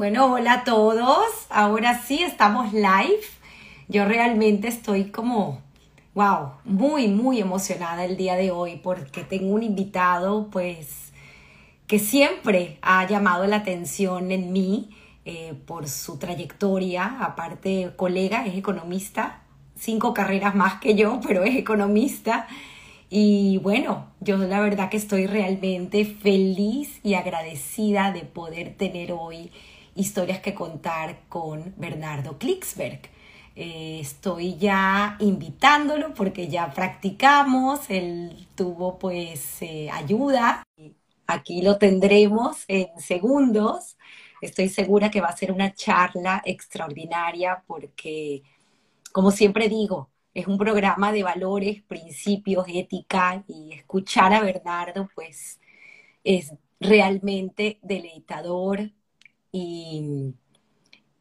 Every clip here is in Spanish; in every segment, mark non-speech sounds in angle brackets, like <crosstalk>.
Bueno, hola a todos. Ahora sí estamos live. Yo realmente estoy como, wow, muy, muy emocionada el día de hoy porque tengo un invitado, pues, que siempre ha llamado la atención en mí eh, por su trayectoria. Aparte, colega, es economista, cinco carreras más que yo, <laughs> pero es economista. Y bueno, yo la verdad que estoy realmente feliz y agradecida de poder tener hoy historias que contar con Bernardo Klicksberg. Eh, estoy ya invitándolo porque ya practicamos, él tuvo pues eh, ayuda. Aquí lo tendremos en segundos. Estoy segura que va a ser una charla extraordinaria porque, como siempre digo, es un programa de valores, principios, ética y escuchar a Bernardo pues es realmente deleitador, y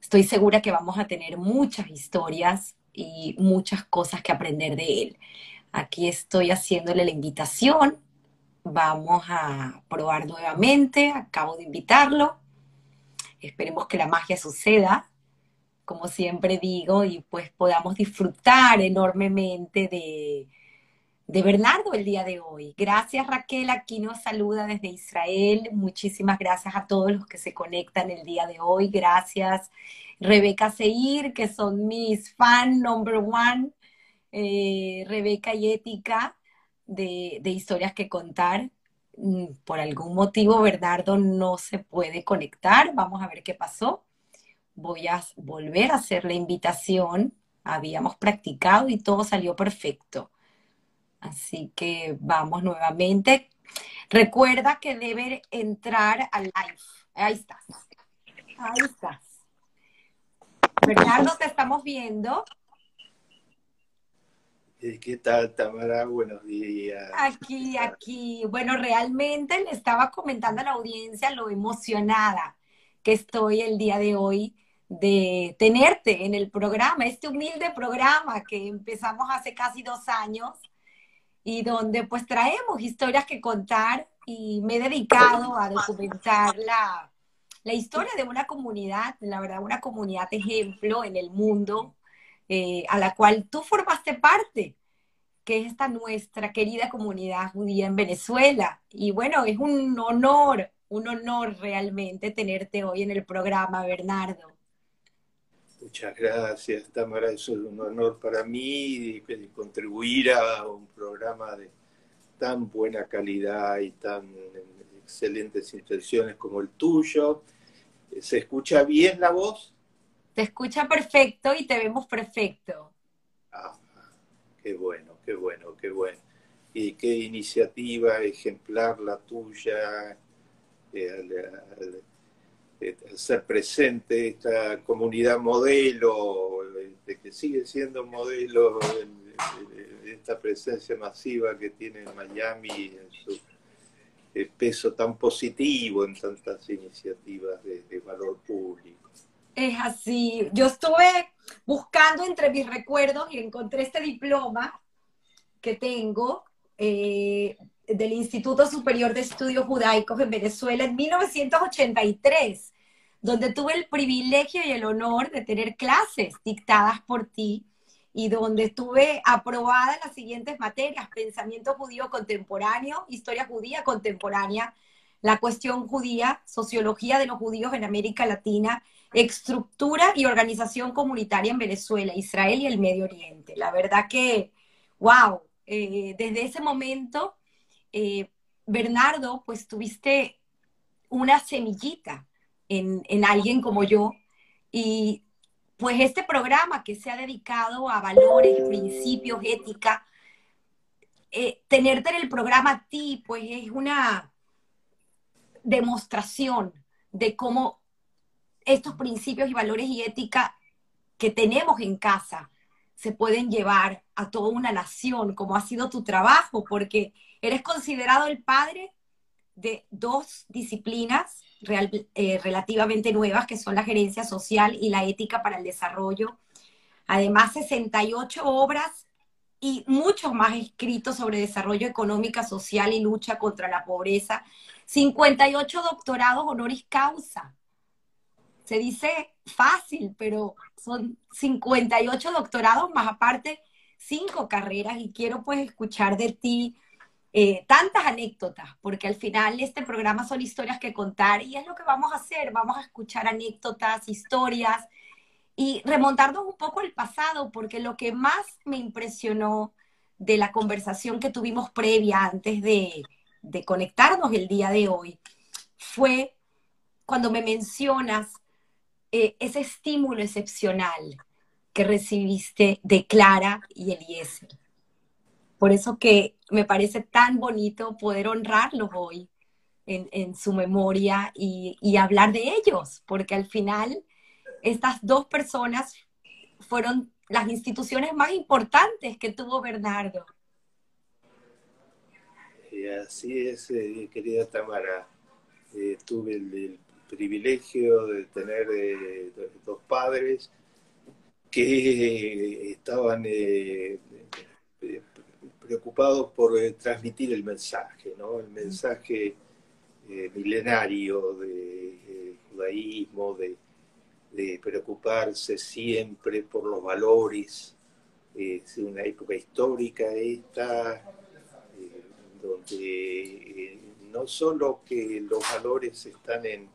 estoy segura que vamos a tener muchas historias y muchas cosas que aprender de él. Aquí estoy haciéndole la invitación. Vamos a probar nuevamente. Acabo de invitarlo. Esperemos que la magia suceda, como siempre digo, y pues podamos disfrutar enormemente de, de Bernardo el día de hoy. Gracias Raquel, aquí nos saluda desde Israel. Muchísimas gracias a todos los que se conectan el día de hoy. Gracias Rebeca Seir, que son mis fan number one. Eh, Rebeca y Ética de, historias que contar. Mm, por algún motivo Bernardo no se puede conectar. Vamos a ver qué pasó. Voy a volver a hacer la invitación. Habíamos practicado y todo salió perfecto. Así que vamos nuevamente. Recuerda que debe entrar al live. Ahí estás. Ahí estás. Bernardo, te estamos viendo. ¿Qué tal, Tamara? Buenos días. Aquí, aquí. Bueno, realmente le estaba comentando a la audiencia lo emocionada que estoy el día de hoy de tenerte en el programa, este humilde programa que empezamos hace casi dos años y donde pues traemos historias que contar y me he dedicado a documentar la, la historia de una comunidad, la verdad, una comunidad ejemplo en el mundo eh, a la cual tú formaste parte, que es esta nuestra querida comunidad judía en Venezuela. Y bueno, es un honor, un honor realmente tenerte hoy en el programa, Bernardo. Muchas gracias, Tamara. Eso es un honor para mí contribuir a un programa de tan buena calidad y tan excelentes intenciones como el tuyo. ¿Se escucha bien la voz? Te escucha perfecto y te vemos perfecto. Ah, qué bueno, qué bueno, qué bueno. Y qué iniciativa ejemplar la tuya. Eh, eh, ser presente, esta comunidad modelo, de que sigue siendo modelo, esta presencia masiva que tiene Miami en su eh, peso tan positivo en tantas iniciativas de, valor público. Es así. Yo estuve buscando entre mis recuerdos y encontré este diploma que tengo eh, del Instituto Superior de Estudios Judaicos en Venezuela en 1983, donde tuve el privilegio y el honor de tener clases dictadas por ti y donde tuve aprobadas las siguientes materias, pensamiento judío contemporáneo, historia judía contemporánea, la cuestión judía, sociología de los judíos en América Latina, estructura y organización comunitaria en Venezuela, Israel y el Medio Oriente. La verdad que, wow, eh, desde ese momento eh, Bernardo, pues tuviste una semillita en, alguien como yo y pues este programa que se ha dedicado a valores, principios, ética, eh, tenerte en el programa a ti, pues es una demostración de cómo estos principios y valores y ética que tenemos en casa se pueden llevar a toda una nación, como ha sido tu trabajo, porque Eres considerado el padre de dos disciplinas eh, relativamente nuevas, que son la gerencia social y la ética para el desarrollo. Además, 68 obras y muchos más escritos sobre desarrollo económico, social y lucha contra la pobreza. 58 doctorados honoris causa. se dice fácil, pero son 58 doctorados más aparte cinco carreras y quiero pues escuchar de ti eh, tantas anécdotas, porque al final este programa son historias que contar y es lo que vamos a hacer, vamos a escuchar anécdotas, historias y remontarnos un poco al pasado, porque lo que más me impresionó de la conversación que tuvimos previa antes de, de conectarnos el día de hoy fue cuando me mencionas eh, ese estímulo excepcional que recibiste de Clara y Eliezer. Por eso que me parece tan bonito poder honrarlos hoy en, su memoria y, hablar de ellos, porque al final estas dos personas fueron las instituciones más importantes que tuvo Bernardo. Así es, eh, querida Tamara. Eh, tuve el, privilegio de tener eh, dos padres que estaban preocupados por transmitir el mensaje, ¿no? el mensaje milenario del judaísmo, de, preocuparse siempre por los valores. Es una época histórica esta, donde eh, no solo que los valores están en,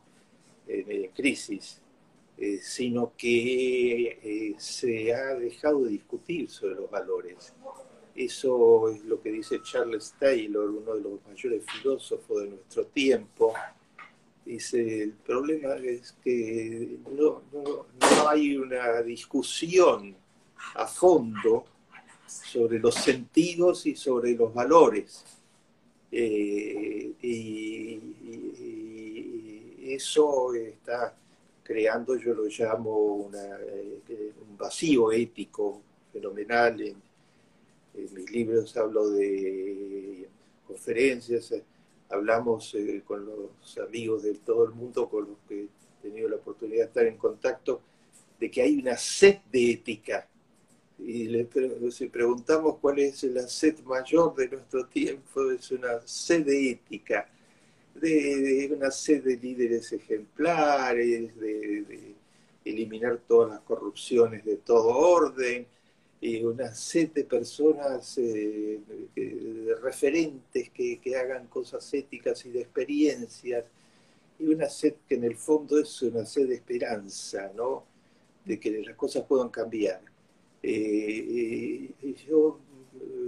crisis, eh, sino que eh, se ha dejado de discutir sobre los valores. Eso es lo que dice Charles Taylor, uno de los mayores filósofos de nuestro tiempo. Dice, el problema es que no, no hay una discusión a fondo sobre los sentidos y sobre los valores eh, y, eso está creando, yo lo llamo eh, un vacío ético fenomenal. En, mis libros hablo de conferencias, hablamos eh, con los amigos de todo el mundo con los que he tenido la oportunidad de estar en contacto, de que hay una sed de ética. Y si preguntamos cuál es la sed mayor de nuestro tiempo, es una sed ética, de, una sed de líderes ejemplares, de, eliminar todas las corrupciones de todo orden, y una sed de personas, eh, referentes que, que hagan cosas éticas y de experiencias, y una sed que en el fondo es una sed de esperanza, ¿no? de que las cosas puedan cambiar eh, yo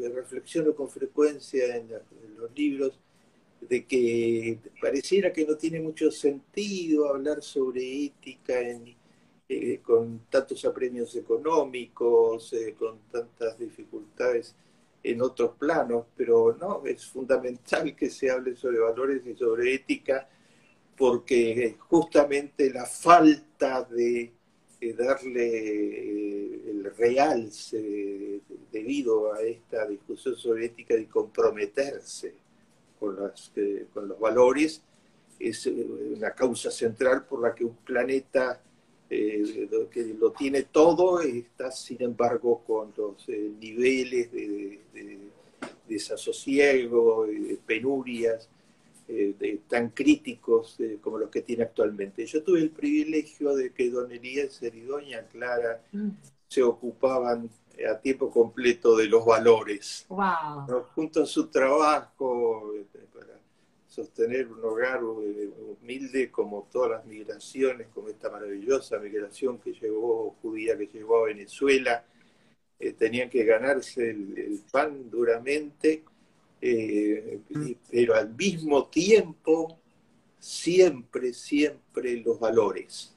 eh, reflexiono con frecuencia en, los libros de que pareciera que no tiene mucho sentido hablar sobre ética eh, con tantos apremios económicos, con tantas dificultades en otros planos, pero no, es fundamental que se hable sobre valores y sobre ética porque justamente la falta de darle el realce debido a esta discusión sobre ética y comprometerse con, los valores es eh, una causa central por la que un planeta eh, que lo tiene todo está sin embargo con los eh, niveles de, de, desasosiego, de penurias eh, tan críticos eh, como los que tiene actualmente. Yo tuve el privilegio de que don Eliezer y doña Clara mm. se ocupaban eh, a tiempo completo de los valores. Junto a su trabajo para sostener un hogar humilde como todas las migraciones, como esta maravillosa migración que llegó, judía que llegó a Venezuela, tenían que ganarse el pan duramente eh, pero al mismo tiempo siempre, siempre los valores,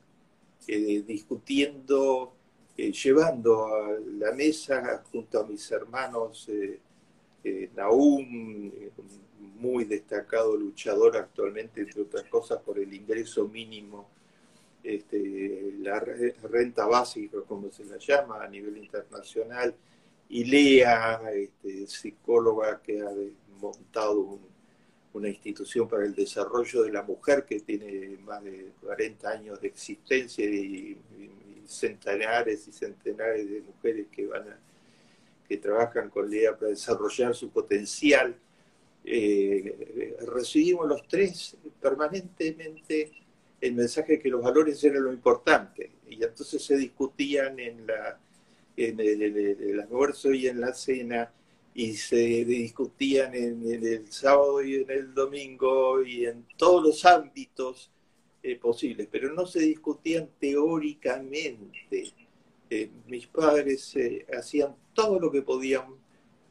eh, discutiendo, eh, llevando a la mesa junto a mis hermanos Naum, muy destacado luchador actualmente, entre otras cosas, por el ingreso mínimo, este, la renta básica, como se la llama a nivel internacional, y Lea, este, psicóloga que ha montado una institución para el desarrollo de la mujer que tiene más de 40 años de existencia y, centenares y centenares de mujeres que van que trabajan con Lea para desarrollar su potencial. Eh, recibimos los tres permanentemente el mensaje de que los valores eran lo importante. Y entonces se discutían en, la, en, el, almuerzo y en la cena, y se discutían en, el sábado y en el domingo y en todos los ámbitos eh, posibles, pero no se discutían teóricamente. Eh, mis padres eh, hacían todo lo que podían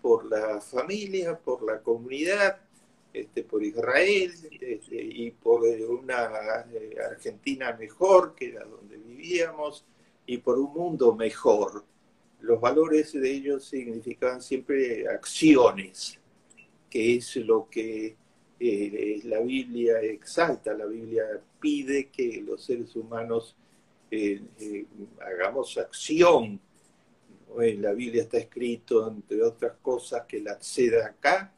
por la familia, por la comunidad, este, por Israel este, y por eh, una Argentina mejor, que era donde vivíamos, y por un mundo mejor. Los valores de ellos significaban siempre acciones, que es lo que la Biblia exalta, la Biblia pide que los seres humanos hagamos acción. En la Biblia está escrito, entre otras cosas, que la sede acá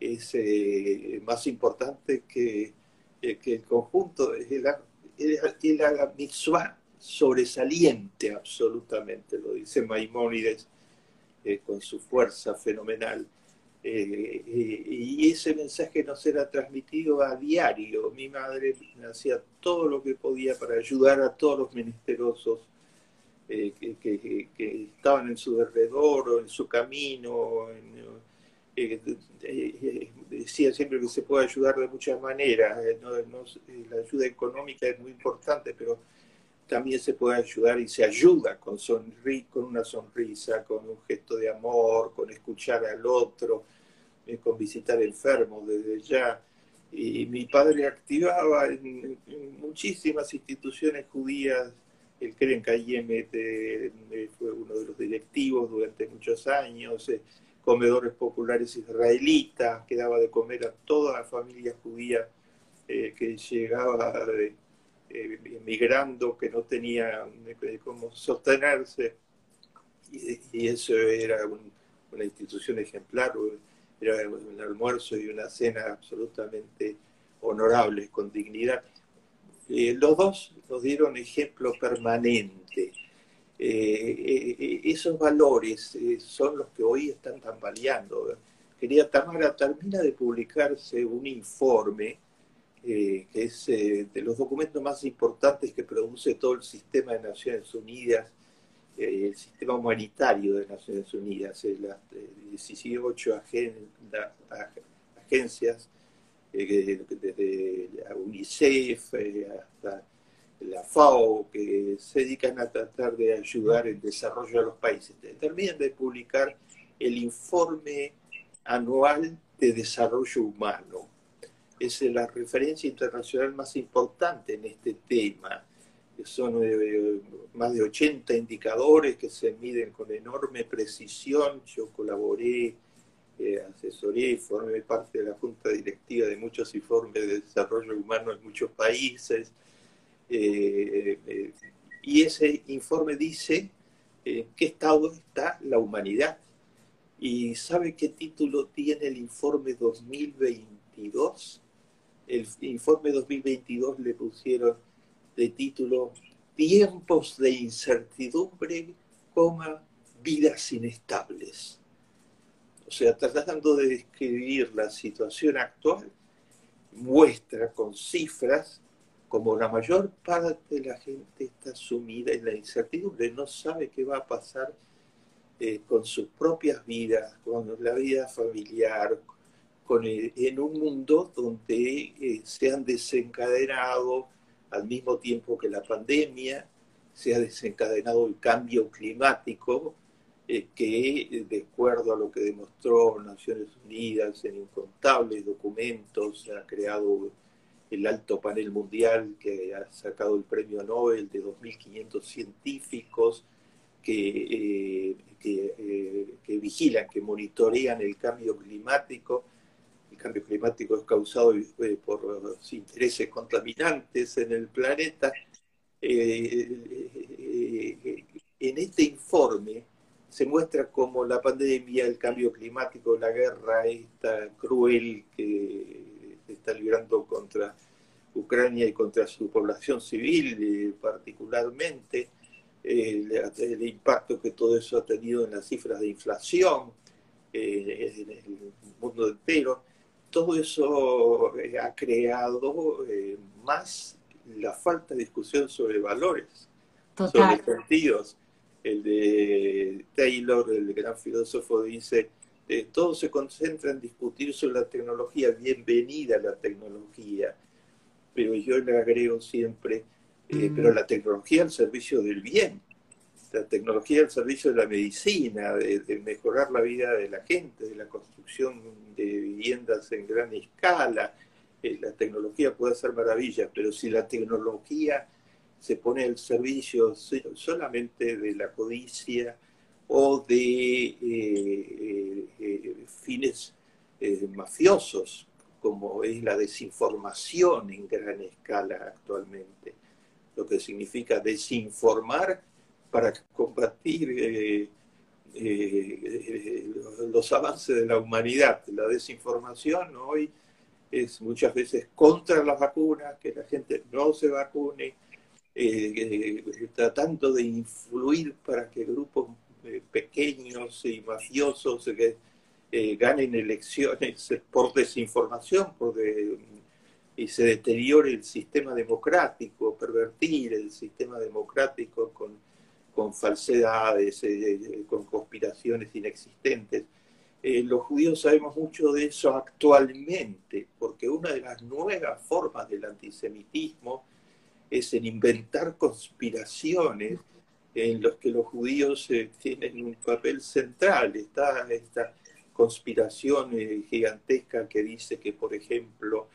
es eh, más importante que, eh, que, el conjunto, es la, la mitzvah sobresaliente absolutamente, lo dice Maimónides eh, con su fuerza fenomenal. Y ese mensaje nos era transmitido a diario. Mi madre hacía todo lo que podía para ayudar a todos los menesterosos que, que, estaban en su derredor o en su camino, eh, eh, decía siempre que se puede ayudar de muchas maneras. Eh, la ayuda económica es muy importante, pero también se puede ayudar y se ayuda con, con una sonrisa, con un gesto de amor, con escuchar al otro, con visitar enfermos desde ya. Y mi padre activaba en, muchísimas instituciones judías. El Keren Kayem fue uno de los directivos durante muchos años comedores populares israelitas, que daba de comer a toda la familia judía eh, que llegaba eh, emigrando, que no tenía eh, cómo sostenerse. Y, eso era una institución ejemplar, era un almuerzo y una cena absolutamente honorables, con dignidad. los dos nos dieron ejemplo permanente eh, eh, esos valores eh, son los que hoy están tambaleando. Quería, Tamara, termina de publicarse un informe que es de los documentos más importantes que produce todo el sistema de Naciones Unidas, el sistema humanitario de Naciones Unidas, las 18 agencias, desde la UNICEF hasta la FAO, que se dedican a tratar de ayudar el desarrollo de los países, terminan de publicar el informe anual de desarrollo humano. Es la referencia internacional más importante en este tema. Son eh, más de 80 indicadores que se miden con enorme precisión. Yo colaboré, eh, asesoré formé parte de la junta directiva de muchos informes de desarrollo humano en muchos países eh, y ese informe dice en qué estado está la humanidad. ¿Y sabe qué título tiene el informe 2022? El informe 2022 le pusieron de título Tiempos de incertidumbre, coma, vidas inestables. O sea, tratando de describir la situación actual, muestra con cifras como la mayor parte de la gente está sumida en la incertidumbre, no sabe qué va a pasar eh, con sus propias vidas, con la vida familiar, con en un mundo donde eh, se han desencadenado al mismo tiempo que la pandemia, se ha desencadenado el cambio climático, eh, que de acuerdo a lo que demostró Naciones Unidas en incontables documentos, ha creado el alto panel mundial que ha sacado el premio Nobel de 2.500 científicos que, eh, eh, que, vigilan, que monitorean el cambio climático. Cambio climático es causado eh, por los intereses contaminantes en el planeta. en este informe se muestra cómo la pandemia, el cambio climático, la guerra esta cruel que está librando contra Ucrania y contra su población civil eh, particularmente, eh, el, impacto que todo eso ha tenido en las cifras de inflación eh, en el mundo entero, todo eso ha creado más la falta de discusión sobre valores, sobre sentidos. El de Taylor, el gran filósofo, dice, eh, todo se concentra en discutir sobre la tecnología, bienvenida la tecnología, pero yo le agrego siempre, eh, mm. pero la tecnología al servicio del bien, la tecnología al servicio de la medicina, de, mejorar la vida de la gente, de la construcción de viviendas en gran escala. Eh, la tecnología puede hacer maravillas, pero si la tecnología se pone al servicio solamente de la codicia o de eh, eh, fines mafiosos, como es la desinformación en gran escala actualmente, lo que significa desinformar para combatir eh, eh, los avances de la humanidad. La desinformación hoy es muchas veces contra las vacunas, que la gente no se vacune, eh, tratando de influir para que grupos pequeños y mafiosos ganen elecciones por desinformación, por y se deteriore el sistema democrático, pervertir el sistema democrático con con falsedades, eh, eh, con conspiraciones inexistentes. Eh, los judíos sabemos mucho de eso actualmente, porque una de las nuevas formas del antisemitismo es en inventar conspiraciones en los que los judíos tienen un papel central. Está esta conspiración gigantesca que dice que, por ejemplo,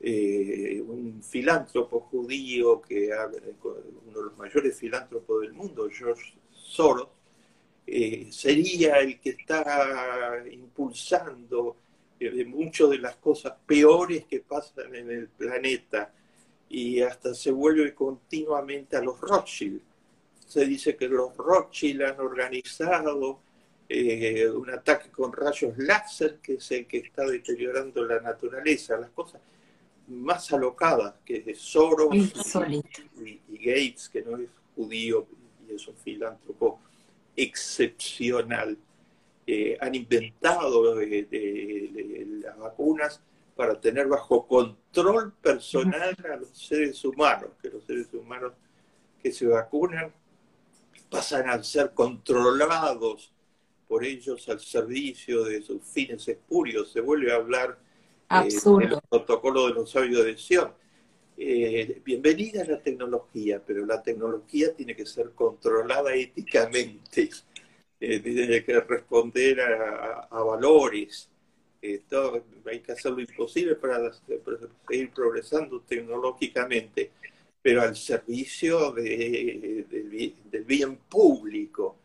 eh, un filántropo judío, que uno de los mayores filántropos del mundo, George Soros, eh, sería el que está impulsando eh, muchas de las cosas peores que pasan en el planeta y hasta se vuelve continuamente a los Rothschild. Se dice que los Rothschild han organizado un ataque con rayos láser que es el que está deteriorando la naturaleza, las cosas más alocadas, que es Soros y, Gates, que no es judío y es un filántropo excepcional, eh, han inventado las vacunas para tener bajo control personal a los seres humanos, que los seres humanos que se vacunan pasan a ser controlados por ellos al servicio de sus fines espurios. Se vuelve a hablar Absurdo. el protocolo de los sabios de Sion. Eh, bienvenida la tecnología, pero la tecnología tiene que ser controlada éticamente, eh, tiene que responder a, valores. hay que hacer lo imposible para, seguir progresando tecnológicamente, pero al servicio del bien público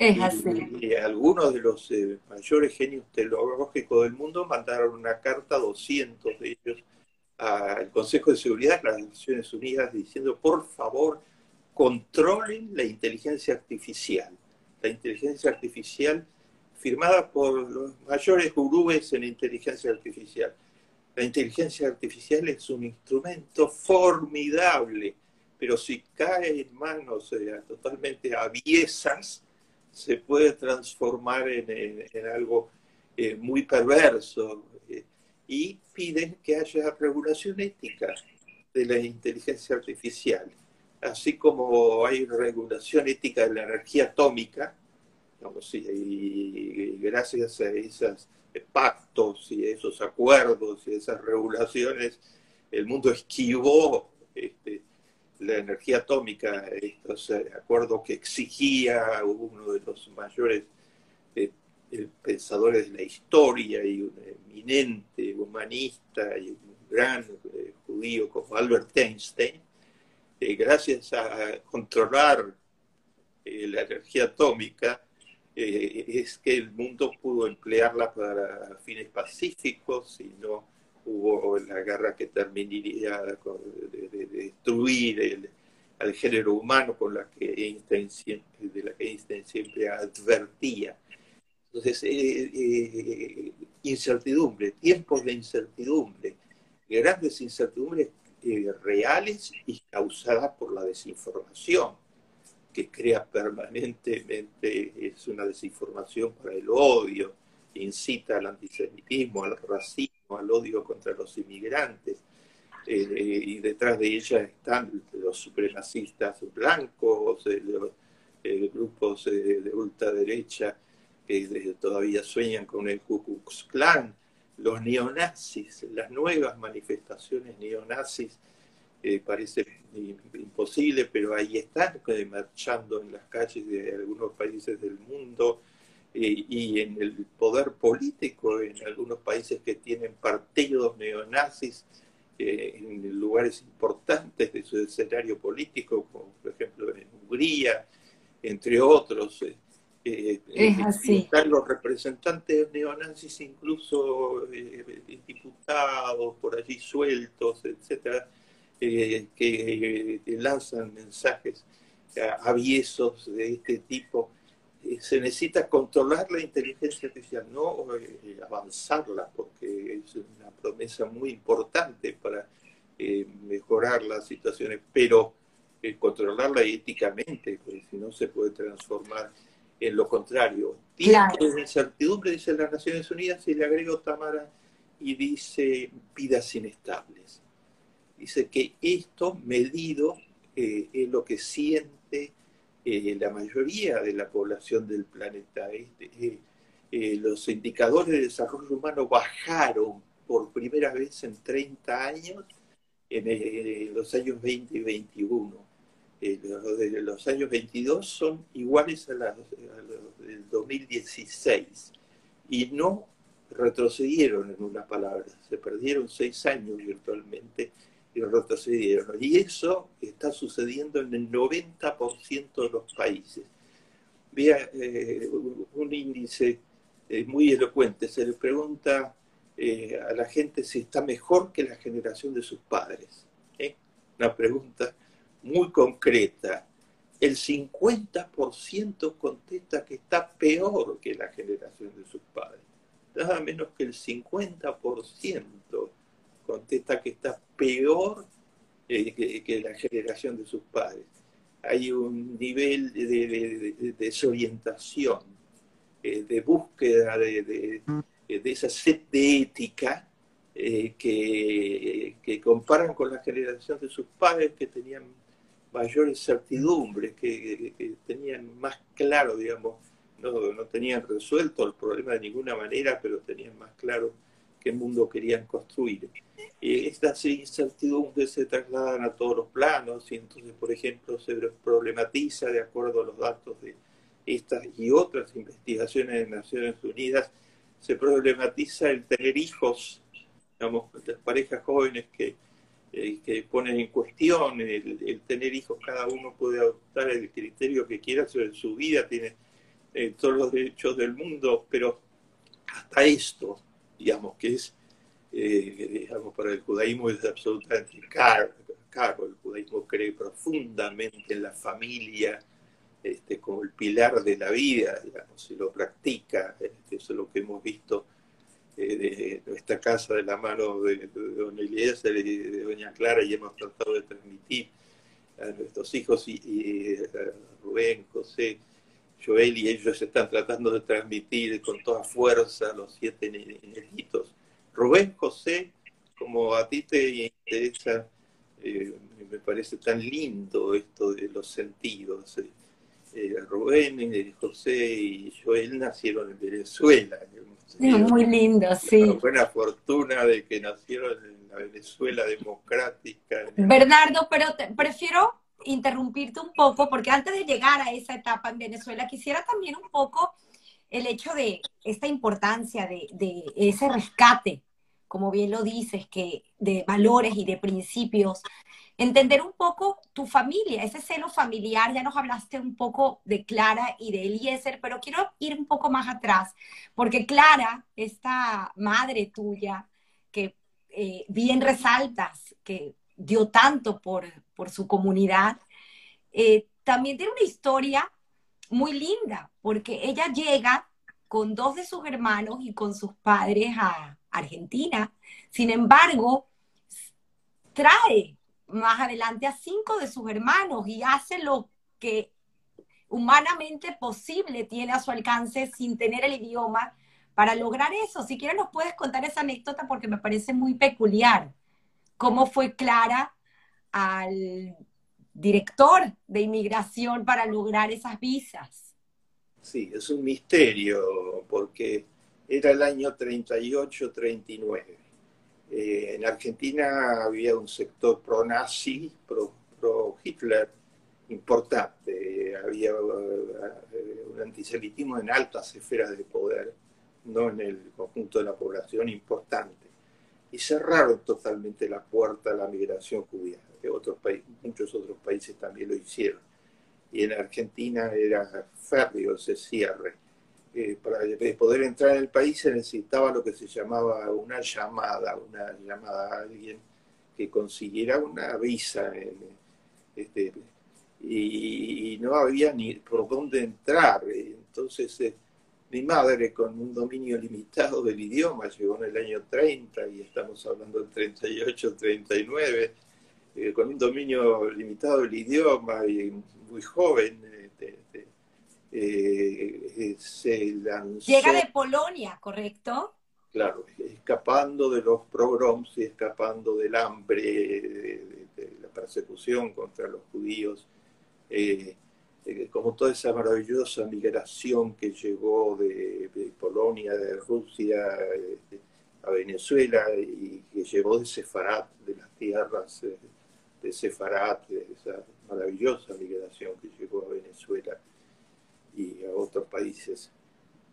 y, algunos de los eh, mayores genios teológicos del mundo mandaron una carta, 200 de ellos, al Consejo de Seguridad de las Naciones Unidas diciendo, por favor, controlen la inteligencia artificial. La inteligencia artificial firmada por los mayores gurúes en inteligencia artificial. La inteligencia artificial es un instrumento formidable, pero si cae en manos eh, totalmente aviesas, se puede transformar en, algo eh, muy perverso eh, y piden que haya regulación ética de la inteligencia artificial, así como hay regulación ética de la energía atómica, y, gracias a esos pactos y esos acuerdos y esas regulaciones, el mundo esquivó este, la energía atómica, estos acuerdos que exigía uno de los mayores eh, pensadores de la historia y un eminente humanista y un gran eh, judío como Albert Einstein, eh, gracias a controlar la energía atómica, es que el mundo pudo emplearla para fines pacíficos y no hubo la guerra que terminaría de, destruir el, al género humano con la que Einstein siempre, de la que Einstein siempre advertía. Entonces, eh, eh, incertidumbre, tiempos de incertidumbre, grandes incertidumbres eh, reales y causadas por la desinformación, que crea permanentemente, es una desinformación para el odio, incita al antisemitismo, al racismo al odio contra los inmigrantes. eh, y detrás de ella están los supremacistas blancos, los grupos de ultraderecha que todavía sueñan con el Ku Klux Klan, los neonazis, las nuevas manifestaciones neonazis, eh, parece imposible, pero ahí están marchando en las calles de algunos países del mundo eh, y en el poder político en algunos países que tienen partidos neonazis eh, en lugares importantes de su escenario político, como por ejemplo en Hungría, entre otros. Eh, es así. Están los representantes neonazis, incluso diputados por allí sueltos, etcétera, que lanzan mensajes aviesos de este tipo se necesita controlar la inteligencia artificial, no eh, avanzarla, porque es una promesa muy importante para eh, mejorar las situaciones, pero controlarla éticamente, porque si no se puede transformar en lo contrario. Tiempo de incertidumbre, dice las Naciones Unidas, y le agrego Tamara, y dice vidas inestables. Dice que esto medido es lo que siente eh, la mayoría de la población del planeta. Este, eh, eh, los indicadores de desarrollo humano bajaron por primera vez en 30 años en, los años 20 y 21. los años 22 son iguales a, los del 2016 y no retrocedieron en una palabra, se perdieron seis años virtualmente y retrocedieron. Y eso está sucediendo en el 90% de los países. Vea eh, un índice eh, muy elocuente, se le pregunta eh, a la gente si está mejor que la generación de sus padres. Una pregunta muy concreta. El 50% contesta que está peor que la generación de sus padres. Nada menos que el 50% contesta que está peor eh, que, la generación de sus padres. Hay un nivel de, desorientación, eh, de búsqueda de, esa sed de ética eh, que, comparan con la generación de sus padres que tenían mayores certidumbres, que, tenían más claro, digamos, no, no tenían resuelto el problema de ninguna manera, pero tenían más claro qué mundo querían construir. Eh, estas incertidumbres se trasladan a todos los planos y entonces, por ejemplo, se problematiza de acuerdo a los datos de estas y otras investigaciones de Naciones Unidas, se problematiza el tener hijos, digamos, las parejas jóvenes que, eh, que ponen en cuestión el, tener hijos, cada uno puede adoptar el criterio que quiera sobre su vida, tiene eh, todos los derechos del mundo, pero hasta esto, digamos, que es, eh, digamos, para el judaísmo es absolutamente caro, El judaísmo cree profundamente en la familia este, como el pilar de la vida, digamos, si lo practica. Este, eso es lo que hemos visto eh, de nuestra casa de la mano de, don Eliezer y de doña Clara y hemos tratado de transmitir a nuestros hijos y, a Rubén, José, Joel y ellos están tratando de transmitir con toda fuerza los siete nejitos. Rubén José, como a ti te interesa, eh, me parece tan lindo esto de los sentidos. Eh, Rubén, eh, José y Joel nacieron en Venezuela. Muy lindo, sí. La buena fortuna de que nacieron en la Venezuela democrática. Bernardo, pero prefiero interrumpirte un poco, porque antes de llegar a esa etapa en Venezuela, quisiera también un poco el hecho de esta importancia de, ese rescate, como bien lo dices, que de valores y de principios, entender un poco tu familia, ese seno familiar, ya nos hablaste un poco de Clara y de Eliezer, pero quiero ir un poco más atrás, porque Clara, esta madre tuya, que eh, bien resaltas, que dio tanto por, por su comunidad, eh, también tiene una historia muy linda, porque ella llega con dos de sus hermanos y con sus padres a Argentina. Sin embargo, trae más adelante a cinco de sus hermanos y hace lo que humanamente posible tiene a su alcance sin tener el idioma para lograr eso. Si quieres nos puedes contar esa anécdota porque me parece muy peculiar. Cómo fue Clara al director de inmigración para lograr esas visas. Sí, es un misterio porque era el año 38-39. Eh, en Argentina había un sector pro-nazi, pro-Hitler importante. Había eh, un antisemitismo en altas esferas de poder, no en el conjunto de la población importante. Y cerraron totalmente la puerta a la migración judía. Otros países, muchos otros países también lo hicieron. Y en Argentina era férreo ese cierre para poder entrar en el país se necesitaba lo que se llamaba una llamada, una llamada a alguien que consiguiera una visa. este, y, no había ni por dónde entrar. Entonces, eh, mi madre, con un dominio limitado del idioma, llegó en el año 30 y estamos hablando del 38, 39, eh, con un dominio limitado del idioma y muy joven eh, se lanzó. Llega de Polonia, ¿correcto? Claro, escapando de los pogroms y escapando del hambre, de, la persecución contra los judíos, eh, eh, como toda esa maravillosa migración que llegó de, Polonia, de Rusia a Venezuela y que llevó de Sefarat, de las tierras de Sefarat, esa maravillosa migración que llegó a Venezuela y a otros países.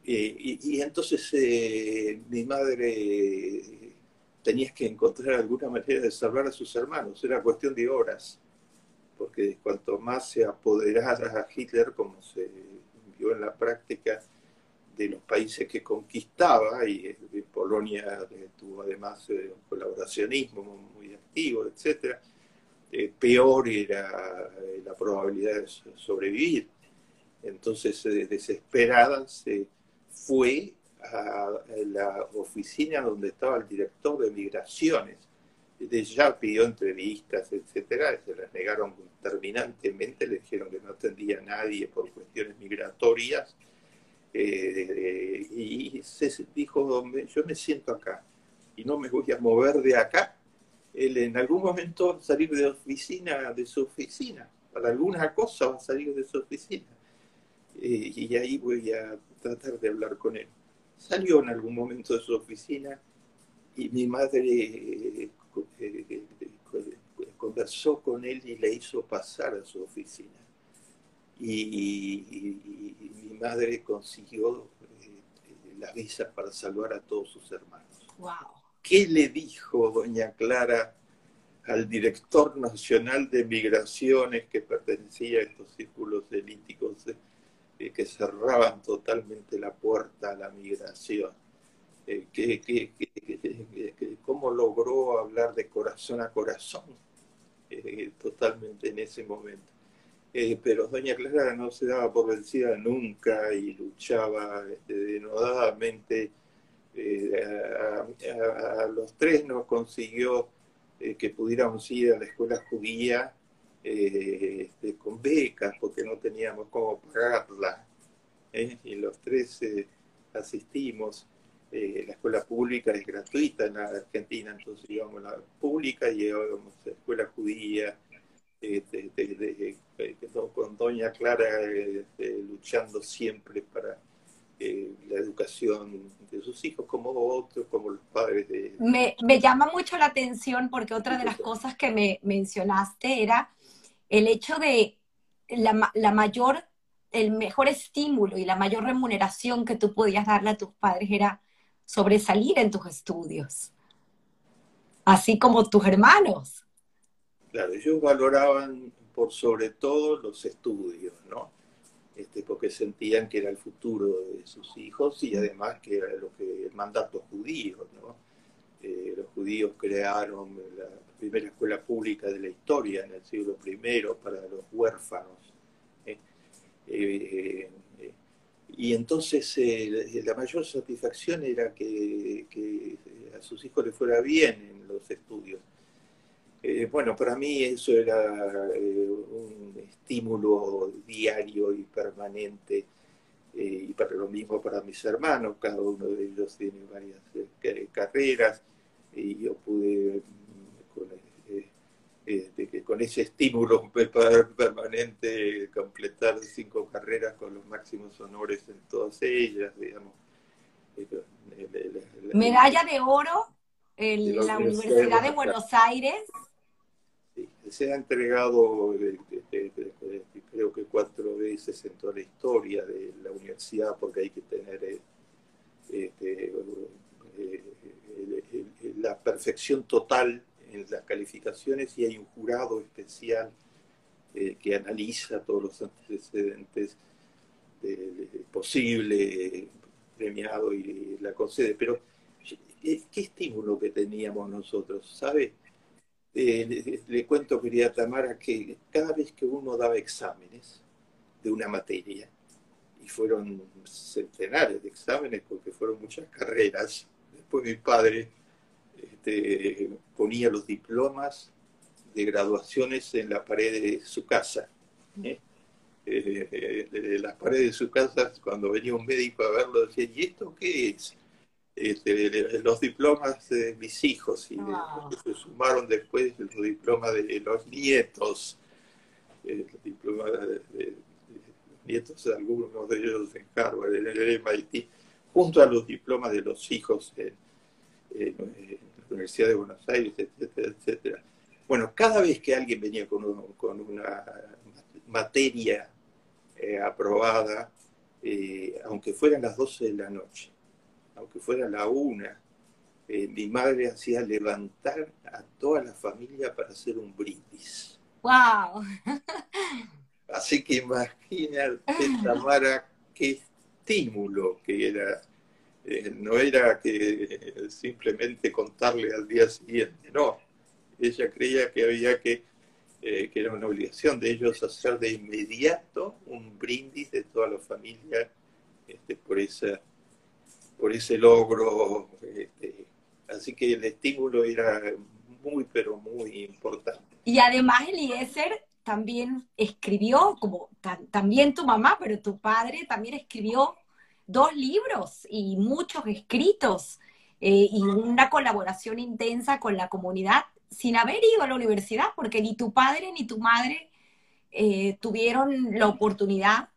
Eh, y, entonces eh, mi madre tenía que encontrar alguna manera de salvar a sus hermanos, era cuestión de horas, porque cuanto más se apoderara a Hitler, como se vio en la práctica, de los países que conquistaba, y, Polonia tuvo además eh, un colaboracionismo muy activo, etc., peor era la probabilidad de sobrevivir. Entonces, desesperada, se fue a la oficina donde estaba el director de migraciones. Ya pidió entrevistas, etcétera, se las negaron terminantemente, le dijeron que no atendía a nadie por cuestiones migratorias. Eh, y se dijo, yo me siento acá y no me voy a mover de acá. Él en algún momento salir de oficina, de su oficina, para alguna cosa va a salir de su oficina eh, y ahí voy a tratar de hablar con él. Salió en algún momento de su oficina y mi madre conversó con él y le hizo pasar a su oficina. Y, mi madre consiguió la visa para salvar a todos sus hermanos. Wow. ¿Qué le dijo doña Clara al director nacional de migraciones que pertenecía a estos círculos elíticos que cerraban totalmente la puerta a la migración. Eh, que, ¿Cómo logró hablar de corazón a corazón? Eh, totalmente en ese momento. Eh, pero doña Clara no se daba por vencida nunca y luchaba este, denodadamente. A, los tres nos consiguió que pudiéramos ir a la escuela judía eh, este, con becas porque no teníamos cómo pagarla. ¿eh? Y los tres eh, la escuela pública es gratuita en la Argentina, entonces íbamos a la pública y íbamos a la escuela judía. con doña Clara este, luchando siempre para la educación de sus hijos, como otros, como los padres de... Me, me llama mucho la atención porque otra de las cosas que me mencionaste era el hecho de la, mayor, el mejor estímulo y la mayor remuneración que tú podías darle a tus padres era sobresalir en tus estudios, así como tus hermanos. Claro, ellos valoraban por sobre todo los estudios, ¿no? Este, porque sentían que era el futuro de sus hijos y además que era lo que el mandato judío, ¿no? Eh, los judíos crearon la primera escuela pública de la historia en el siglo I para los huérfanos. ¿eh? Eh, y entonces la mayor satisfacción era que, a sus hijos les fuera bien en los estudios. bueno, para mí eso era un estímulo diario y permanente y para lo mismo para mis hermanos, cada uno de ellos tiene varias carreras y yo pude con ese estímulo <laughs> permanente, completar cinco carreras con los máximos honores en todas ellas, digamos. Medalla de oro en la, Universidad de, Buenos Aires. Sí, se ha entregado eh, eh, eh, creo que cuatro veces en toda la historia de la universidad, porque hay que tener este, la perfección total las calificaciones y hay un jurado especial que analiza todos los antecedentes posible premiado y la concede. Pero ¿qué, estímulo que teníamos nosotros? ¿Sabe? Eh, le, cuento, querida Tamara, que cada vez que uno daba exámenes de una materia, y fueron centenares de exámenes porque fueron muchas carreras, después mi padre este, ponía los diplomas de graduaciones en la pared de su casa. ¿eh? Eh, de las paredes de su casa, cuando venía un médico a verlo, decía, ¿y esto qué es? Este, los diplomas de mis hijos, y se sumaron después los diplomas de los nietos, eh, los diplomas de, los nietos de algunos de ellos en Harvard, en el MIT, junto a los diplomas de los hijos en, la Universidad de Buenos Aires, etcétera, etcétera. Bueno, cada vez que alguien venía con, con una materia eh, aprobada, eh, aunque fueran las 12 de la noche, aunque fuera la una, eh, mi madre hacía levantar a toda la familia para hacer un brindis. ¡Wow! Así que imagínate, Tamara, qué estímulo que era. No era que simplemente contarle al día siguiente, no. Ella creía que había que eh, que era una obligación de ellos hacer de inmediato un brindis de toda la familia este, por, esa, por ese logro. Este, así que el estímulo era muy, pero muy importante. Y además Eliezer también escribió, como también tu mamá, pero tu padre también escribió dos libros y muchos escritos eh, y una colaboración intensa con la comunidad sin haber ido a la universidad, porque ni tu padre ni tu madre eh, tuvieron la oportunidad,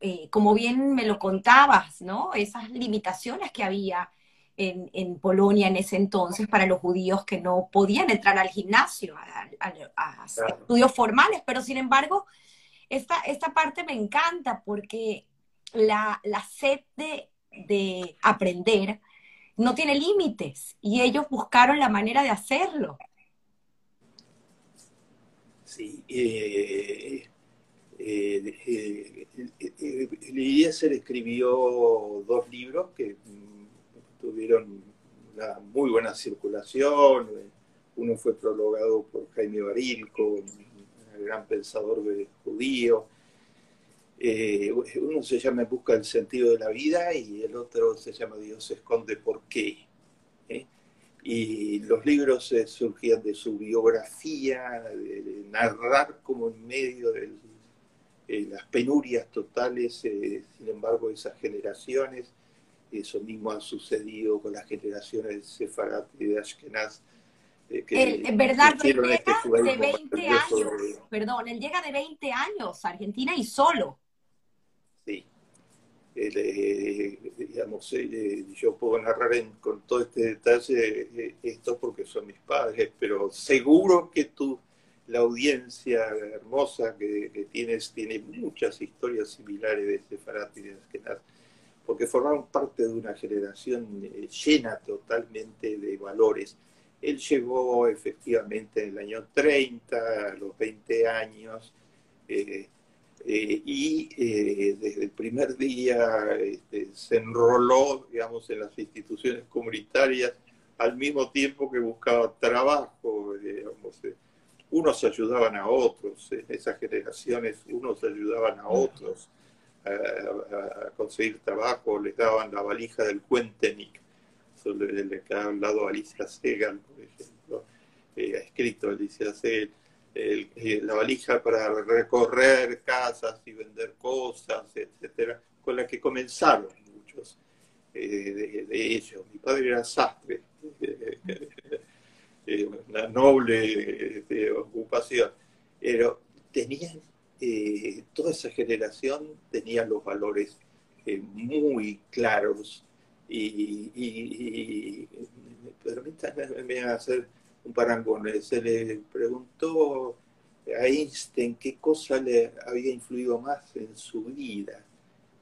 eh, como bien me lo contabas, ¿no? Esas limitaciones que había en, Polonia en ese entonces para los judíos que no podían entrar al gimnasio, a, estudios formales, pero sin embargo, esta, esta parte me encanta porque la, sed de, de aprender no tiene límites y ellos buscaron la manera de hacerlo. Sí. Eh, eh, Eliezer escribió dos libros que mm, tuvieron una muy buena circulación. Uno fue prologado por Jaime Barilco, un gran pensador judío. Eh, uno se llama En busca del sentido de la vida y el otro se llama Dios se esconde por qué. ¿eh? y los libros eh, surgían de su biografía, de, narrar como en medio de las penurias totales, sin embargo, esas generaciones, eso mismo ha sucedido con las generaciones de Sefarat y de Ashkenaz. que verdad, él llega este de 20 años, perdón, él llega de 20 años a Argentina y solo. Sí, eh, digamos, eh, yo puedo narrar con todo este detalle eh, esto porque son mis padres, pero seguro que tú, la audiencia hermosa que, tienes, tiene muchas historias similares de Sefarat y de Askenaz, porque formaron parte de una generación llena totalmente de valores. Él llegó efectivamente en el año 30, a los 20 años, eh, y eh, desde el primer día este, se enroló, digamos, en las instituciones comunitarias al mismo tiempo que buscaba trabajo, digamos, eh, unos ayudaban a otros, en esas generaciones unos ayudaban a otros a, conseguir trabajo, les daban la valija del Cuentenic, sobre el que ha hablado Alicia Segal, por ejemplo, ha escrito Alicia Segal, eh, la valija para recorrer casas y vender cosas, etcétera, con la que comenzaron muchos eh, de, ellos. Mi padre era sastre, eh, una noble ocupación. pero tenían, toda esa generación tenía los valores muy claros y, y, permítanme hacer un parangón. Se le preguntó a Einstein qué cosa le había influido más en su vida.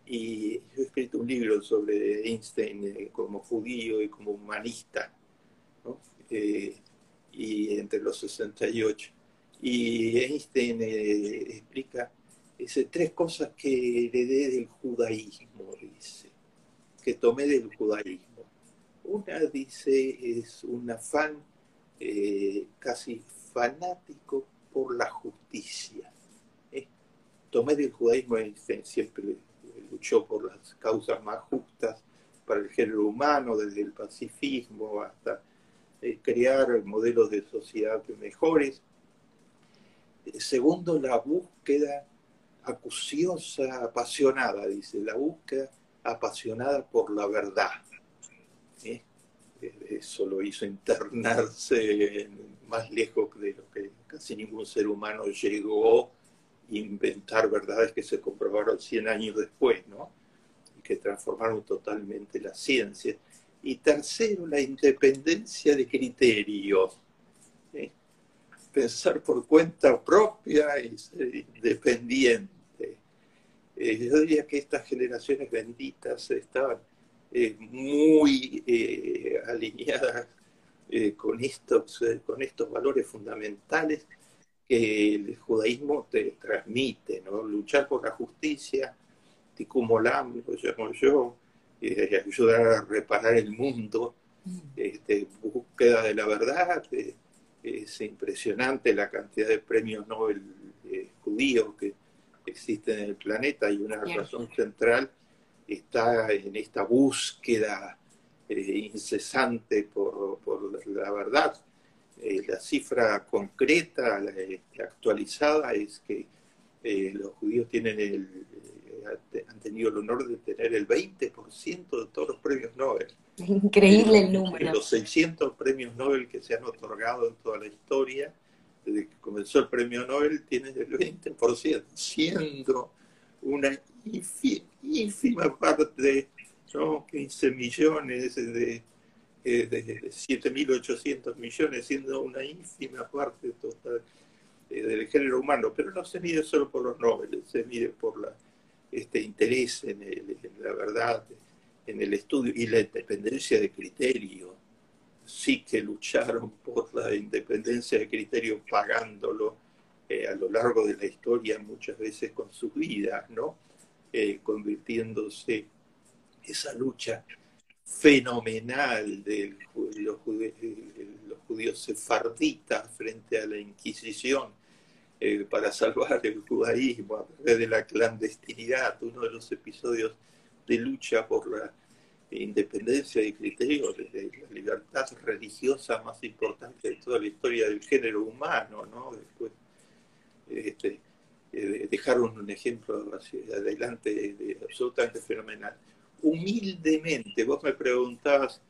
Y yo he escrito un libro sobre Einstein eh, como judío y como humanista, eh, y entre los 68. Y Einstein eh, explica dice, tres cosas que heredé del judaísmo, dice, que tomé del judaísmo. Una, dice, es un afán casi fanático por la justicia. ¿eh? Tomé del judaísmo siempre luchó por las causas más justas para el género humano, desde el pacifismo hasta eh, crear modelos de sociedad mejores. Eh, segundo, la búsqueda acuciosa, apasionada, dice, la búsqueda apasionada por la verdad. Eso lo hizo internarse más lejos de lo que casi ningún ser humano llegó a inventar verdades que se comprobaron 100 años después, ¿no? Y que transformaron totalmente la ciencia. Y tercero, la independencia de criterio. ¿eh? Pensar por cuenta propia y ser independiente. Eh, yo diría que estas generaciones benditas estaban eh, muy alineadas eh, con, estos, eh, con estos valores fundamentales que el judaísmo te transmite, ¿no? Luchar por la justicia, tikkun olam, lo llamo yo, eh, ayudar a reparar el mundo, mm. este, búsqueda de la verdad, es impresionante la cantidad de premios Nobel judíos que existen en el planeta y una razón central está en esta búsqueda eh, incesante por, la verdad. Eh, la cifra concreta, la, este, actualizada, es que eh, los judíos tienen el, han tenido el honor de tener el 20% de todos los premios Nobel. Increíble el número. los 600 premios Nobel que se han otorgado en toda la historia, desde que comenzó el premio Nobel, tienen el 20%, siendo una ínfima parte son 15 millones de, eh, de 7.800 millones, siendo una ínfima parte total eh, del género humano, pero no se mide solo por los Nobel, se mide por la, este interés en, la verdad, en el estudio y la independencia de criterio. Sí que lucharon por la independencia de criterio pagándolo eh, a lo largo de la historia, muchas veces con sus vidas, ¿no? convirtiéndose esa lucha fenomenal de los, judíos, sefarditas frente a la Inquisición eh, para salvar el judaísmo a través de la clandestinidad, uno de los episodios de lucha por la independencia de criterios, de la libertad religiosa más importante de toda la historia del género humano, ¿no? Después, este, eh, dejaron un ejemplo hacia adelante absolutamente fenomenal humildemente, vos me preguntabas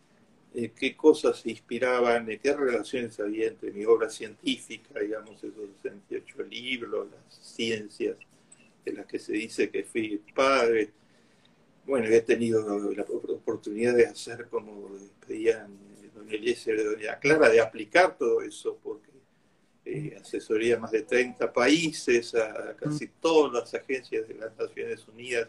eh, qué cosas se inspiraban, qué relaciones había entre mi obra científica, digamos, esos 68 libros, las ciencias de las que se dice que fui padre. Bueno, he tenido la oportunidad de hacer, como pedían doña Eliezer y doña Clara, de aplicar todo eso, porque eh, asesoría más de 30 países, a casi mm. todas las agencias de las Naciones Unidas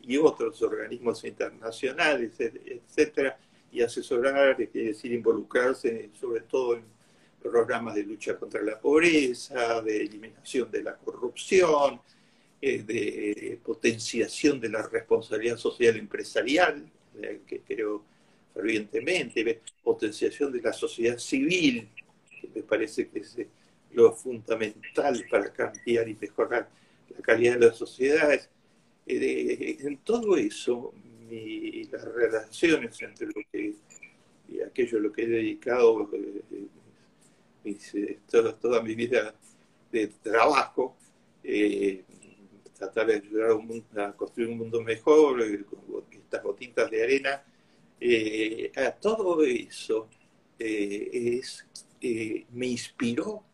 y otros organismos internacionales, etcétera, y asesorar, es decir, involucrarse sobre todo en programas de lucha contra la pobreza, de eliminación de la corrupción, eh, de potenciación de la responsabilidad social empresarial, eh, que creo fervientemente, potenciación de la sociedad civil, que me parece que es lo fundamental para cambiar y mejorar la calidad de las sociedades, eh, en todo eso, las relaciones entre lo que y aquello a lo que he dedicado eh, eh, toda, mi vida de trabajo, tratar de ayudar a, construir un mundo mejor, con estas gotitas de arena, a todo eso es, me inspiró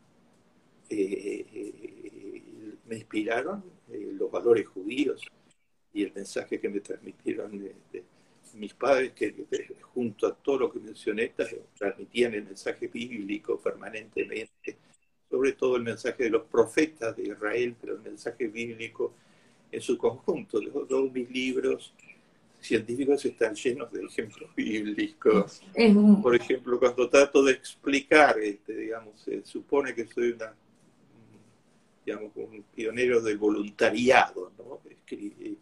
me inspiraron eh, los valores judíos y el mensaje que me transmitieron de, mis padres, que junto a todo lo que mencioné, transmitían el mensaje bíblico permanentemente, sobre todo el mensaje de los profetas de Israel, pero el mensaje bíblico en su conjunto. Todos mis libros científicos están llenos de ejemplos bíblicos. Por ejemplo, cuando trato de explicar, este, digamos, se supone que soy una, digamos, un pionero del voluntariado, ¿no?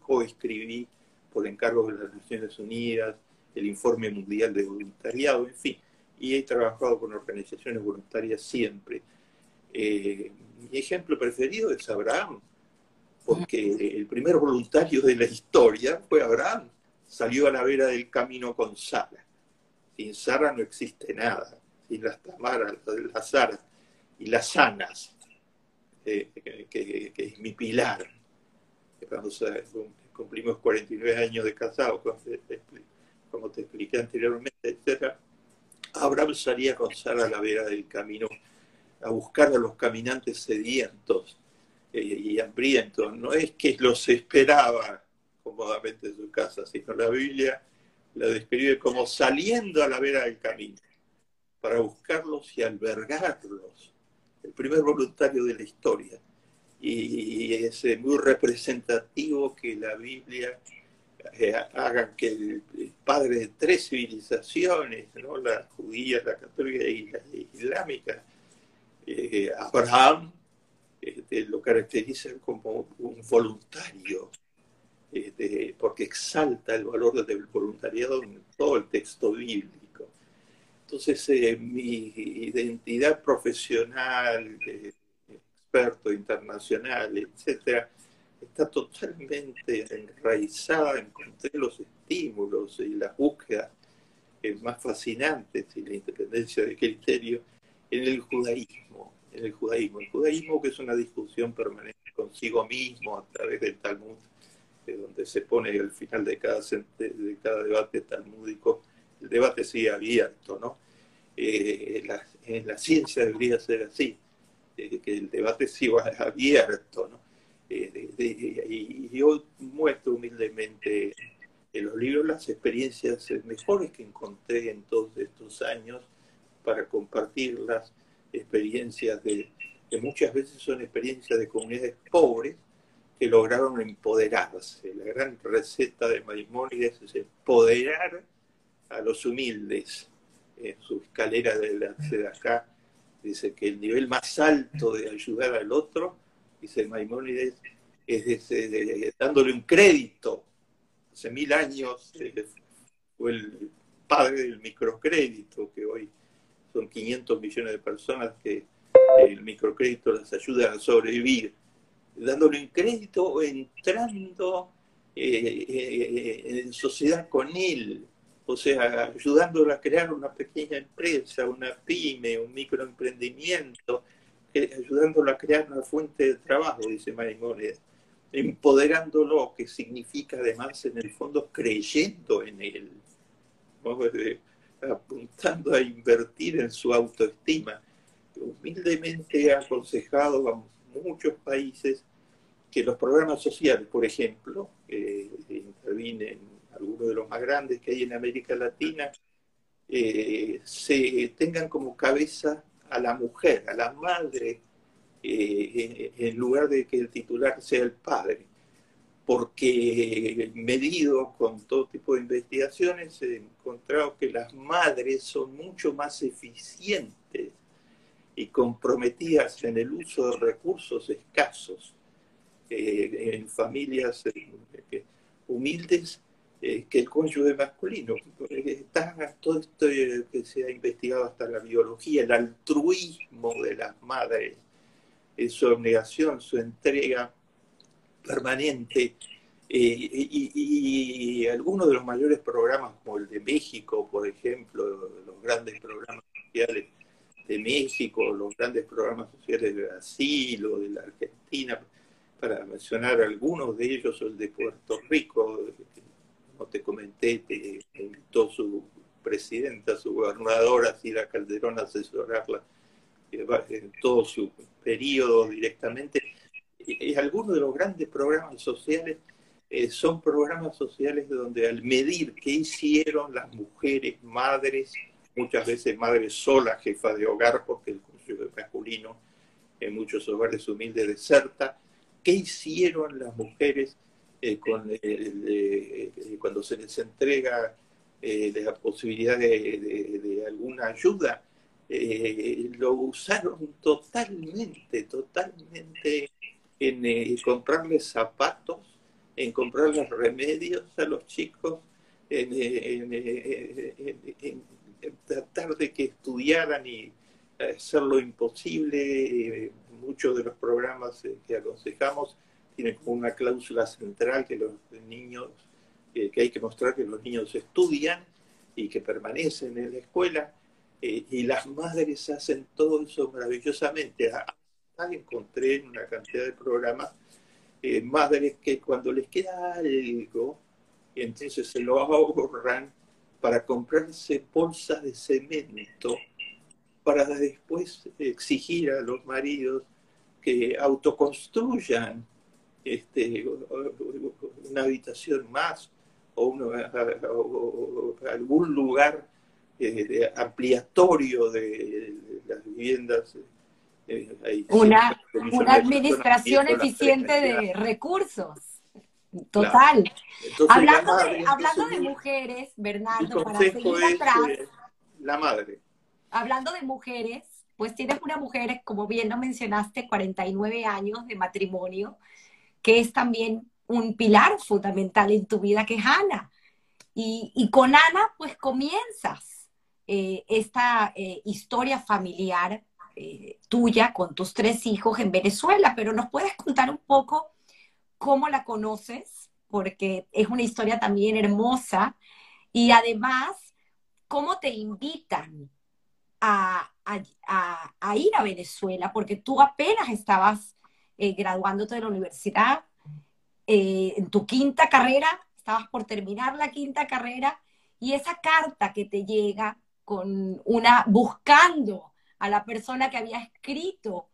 coescribí por encargo de las Naciones Unidas el informe mundial de voluntariado, en fin, y he trabajado con organizaciones voluntarias siempre. Eh, mi ejemplo preferido es Abraham, porque el primer voluntario de la historia fue Abraham salió a la vera del camino con Sara. Sin Sara no existe nada, sin las Tamaras, las Sara y las Sanas, que, es mi pilar. cumplimos 49 años de casados, como te expliqué anteriormente, etc. Abraham salía con Sara a la vera del camino a buscar a los caminantes sedientos eh, y hambrientos. No es que los esperaba cómodamente en su casa, sino la Biblia la describe como saliendo a la vera del camino para buscarlos y albergarlos. El primer voluntario de la historia. Y es eh, muy representativo que la Biblia eh, haga que el, padre de tres civilizaciones, ¿no? la judía, la católica y la islámica, eh, Abraham, este, lo caracteriza como un voluntario este, porque exalta el valor del voluntariado en todo el texto bíblico. Entonces, eh, mi identidad profesional, experto internacional, etcétera, está totalmente enraizada, encontré los estímulos y las búsquedas más fascinantes y la independencia de criterio en el judaísmo, en el judaísmo. El judaísmo que es una discusión permanente consigo mismo a través del Talmud donde se pone al final de cada, de cada debate talmúdico, el debate sigue abierto, ¿no? Eh, en la ciencia debería ser así, eh, que el debate siga abierto, ¿no? Eh, y yo muestro humildemente en los libros las experiencias mejores que encontré en todos estos años para compartir las experiencias de, que muchas veces son experiencias de comunidades pobres, que lograron empoderarse. La gran receta de Maimónides es empoderar a los humildes. En su escalera de, de acá dice que el nivel más alto de ayudar al otro, dice Maimónides, es dándole un crédito. Hace mil años eh, fue el padre del microcrédito, que hoy son 500 millones de personas que el microcrédito les ayuda a sobrevivir dándole un crédito o entrando eh, eh, en sociedad con él, o sea, ayudándolo a crear una pequeña empresa, una pyme, un microemprendimiento, eh, ayudándolo a crear una fuente de trabajo, dice Maimónides, empoderándolo, que significa además en el fondo creyendo en él, apuntando a invertir en su autoestima. Humildemente he aconsejado a muchos países que los programas sociales, por ejemplo, eh, intervienen algunos de los más grandes que hay en América Latina, eh, se tengan como cabeza a la mujer, a la madre, eh, en lugar de que el titular sea el padre. Porque medido con todo tipo de investigaciones, he encontrado que las madres son mucho más eficientes y comprometidas en el uso de recursos escasos eh, en familias humildes eh, que el cónyuge masculino. Está todo esto que se ha investigado hasta la biología, el altruismo de las madres, su abnegación, su entrega permanente. y, algunos de los mayores programas, como el de México, por ejemplo, los grandes programas sociales de México, los grandes programas sociales de Brasil o de la Argentina, para mencionar algunos de ellos, el de Puerto Rico, como te comenté, te invitó su presidenta, su gobernadora, Cira Calderón, a asesorarla en todo su periodo directamente. y, algunos de los grandes programas sociales eh, son programas sociales donde al medir qué hicieron las mujeres, madres, muchas veces madres solas, jefas de hogar, porque el cónyuge masculino en muchos hogares humildes deserta, qué hicieron las mujeres eh, con, cuando se les entrega la posibilidad de alguna ayuda eh, lo usaron totalmente, totalmente en eh, comprarles zapatos, en comprarles remedios a los chicos, en, en, tratar de que estudiaran y hacer lo imposible. muchos de los programas eh, que aconsejamos tienen como una cláusula central que los niños, que hay que mostrar que los niños estudian y que permanecen en la escuela eh, y las madres hacen todo eso maravillosamente. Ah, encontré en una cantidad de programas eh, madres que cuando les queda algo, entonces se lo ahorran para comprarse bolsas de cemento para después exigir a los maridos que autoconstruyan este, una habitación más o, o algún lugar eh, ampliatorio de, las viviendas. Eh, una, una administración eficiente de recursos. Total. hablando de, hablando de mujeres, Bernardo, para seguir atrás. Eh, la madre. Hablando de mujeres, pues tienes una mujer, como bien lo mencionaste, 49 años de matrimonio, que es también un pilar fundamental en tu vida, que es Ana. Y, y con Ana, pues comienzas eh, esta eh, historia familiar eh, tuya con tus tres hijos en Venezuela, pero nos puedes contar un poco cómo la conoces, porque es una historia también hermosa, y además, cómo te invitan a, ir a Venezuela, porque tú apenas estabas graduándote de la universidad, en tu quinta carrera, estabas por terminar la quinta carrera, y esa carta que te llega con una, buscando a la persona que había escrito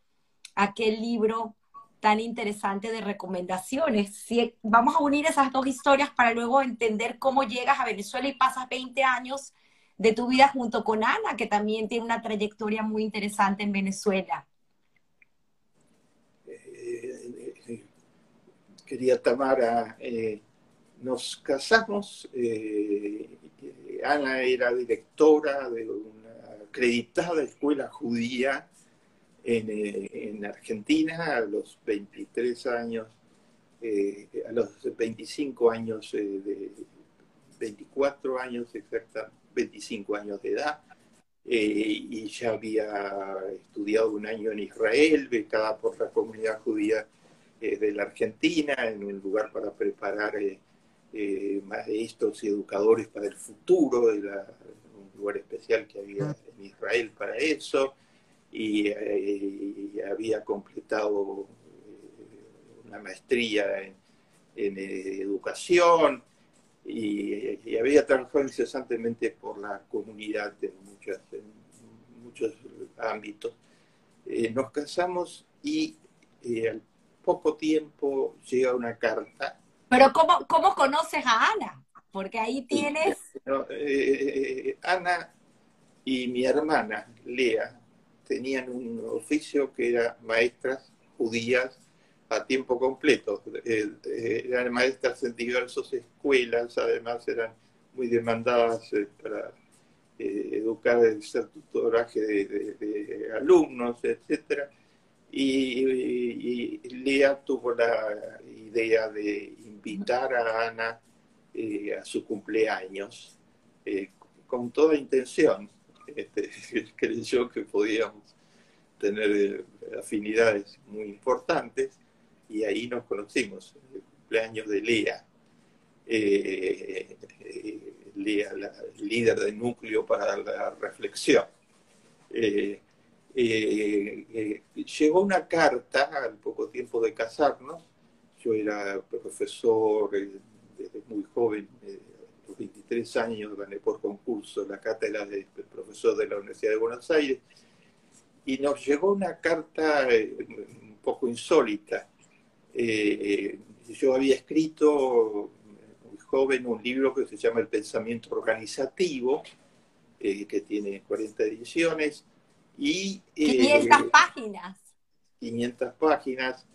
aquel libro tan interesante de recomendaciones. Si, vamos a unir esas dos historias para luego entender cómo llegas a Venezuela y pasas 20 años de tu vida junto con Ana, que también tiene una trayectoria muy interesante en Venezuela. Eh, eh, quería Tamara, eh, nos casamos Ana era directora de una acreditada escuela judía en, en Argentina a los 23 años, eh, a los 25 años, eh, de 24 años exacta, 25 años de edad. Eh, y ya había estudiado un año en Israel, becada por la comunidad judía de la Argentina, en un lugar para preparar eh, maestros y educadores para el futuro, era un lugar especial que había en Israel para eso, y, eh, había completado eh, una maestría en, educación, y, había trabajado incesantemente por la comunidad en, muchos ámbitos. nos casamos y al poco tiempo llega una carta pero ¿cómo, cómo conoces a Ana? Porque ahí tienes... Eh, Ana y mi hermana, Lea, tenían un oficio que era maestras judías a tiempo completo. Eh, eh, eran maestras en diversas escuelas, además eran muy demandadas para educar el tutoraje de, alumnos, etc. Y, y, Lea tuvo la idea de invitar a Ana eh, a su cumpleaños eh, con toda intención. Este, <laughs> creyó que podíamos tener eh, afinidades muy importantes y ahí nos conocimos, el cumpleaños de Lea. Lea, la líder del núcleo para la reflexión. Llegó una carta al poco tiempo de casarnos yo era profesor eh, desde muy joven, eh, los 23 años gané por concurso la cátedra de profesor de la Universidad de Buenos Aires y nos llegó una carta eh, un poco insólita. eh, yo había escrito muy joven un libro que se llama El pensamiento organizativo, eh, que tiene 40 ediciones. Y, 500 páginas. 500 páginas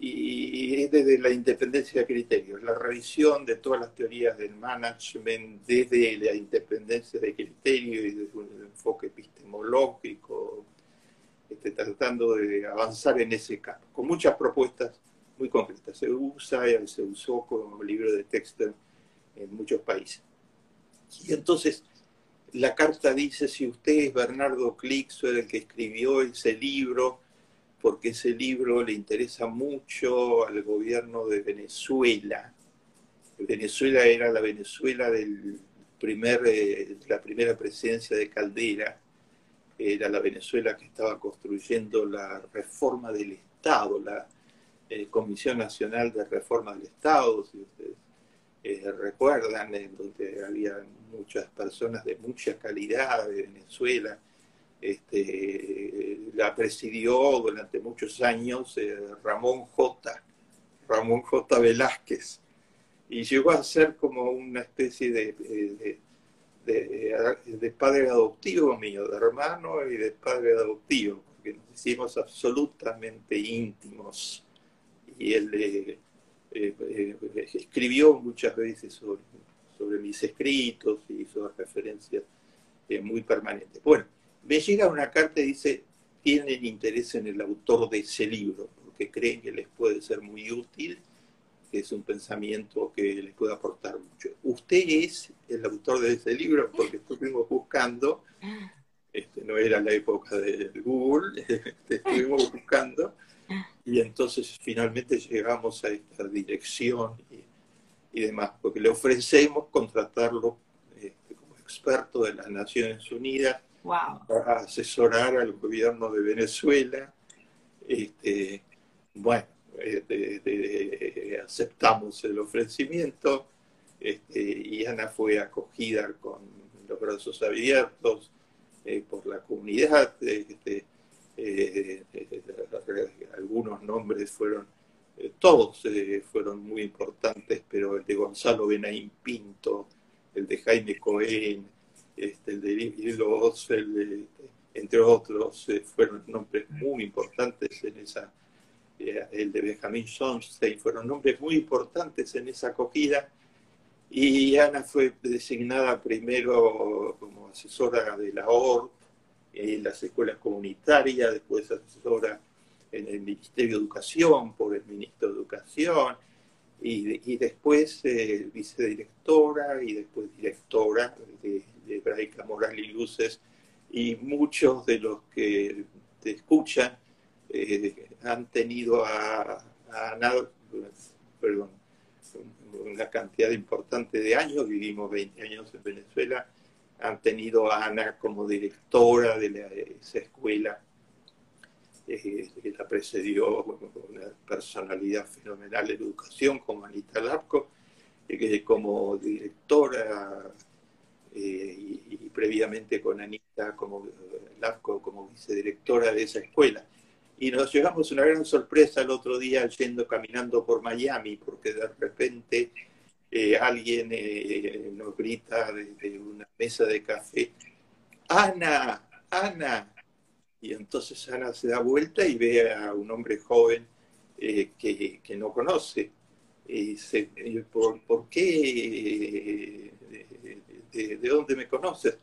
y es desde la independencia de criterios, la revisión de todas las teorías del management desde la independencia de criterio y desde un enfoque epistemológico, este, tratando de avanzar en ese campo, con muchas propuestas muy concretas. Se usa, se usó como libro de texto en muchos países. Y entonces la carta dice, si usted es Bernardo Clixo, el que escribió ese libro, porque ese libro le interesa mucho al gobierno de Venezuela. Venezuela era la Venezuela del primer, eh, la primera presidencia de Caldera, era la Venezuela que estaba construyendo la reforma del Estado, la eh, Comisión Nacional de Reforma del Estado, si ustedes eh, recuerdan, en donde había muchas personas de mucha calidad de Venezuela, este, la presidió durante muchos años eh, Ramón J. Ramón J. Velázquez, y llegó a ser como una especie de, de, padre adoptivo mío, de hermano y de padre adoptivo, porque nos hicimos absolutamente íntimos. Y él eh, eh, escribió muchas veces sobre, mis escritos y hizo referencias muy permanentes. Bueno, me llega una carta y dice, tienen interés en el autor de ese libro, porque creen que les puede ser muy útil, que es un pensamiento que les puede aportar mucho. Usted es el autor de ese libro, porque estuvimos buscando, este, no era la época de Google, <laughs> estuvimos buscando, y entonces finalmente llegamos a esta dirección y, demás, porque le ofrecemos contratarlo este, como experto de las Naciones Unidas a asesorar al gobierno de Venezuela. Este, bueno, este, aceptamos el ofrecimiento este, y Ana fue acogida con los brazos abiertos eh, por la comunidad. Este, eh, algunos nombres fueron, eh, todos fueron muy importantes, pero el de Gonzalo Benaín Pinto, el de Jaime Cohen, este, el de los, entre otros, eh, fueron nombres muy importantes en esa, eh, el de Benjamin Schonstein, fueron nombres muy importantes en esa acogida. Y Ana fue designada primero como asesora de la ORT en las escuelas comunitarias, después asesora en el Ministerio de Educación por el Ministro de Educación, y, después eh, vicedirectora y después directora de de Hebraica Moral y Luces, y muchos de los que te escuchan eh, han tenido a, Ana, perdón, una cantidad importante de años, vivimos 20 años en Venezuela, han tenido a Ana como directora de esa escuela eh, la precedió una personalidad fenomenal de educación como Anita Lapco, eh, como directora eh, y, previamente con Anita como eh, como vicedirectora de esa escuela. Y nos llevamos una gran sorpresa el otro día yendo caminando por Miami, porque de repente eh, alguien nos grita desde una mesa de café, Ana, Ana. Y entonces Ana se da vuelta y ve a un hombre joven que, que, no conoce. Y dice, ¿por, ¿por qué de, dónde me conoces,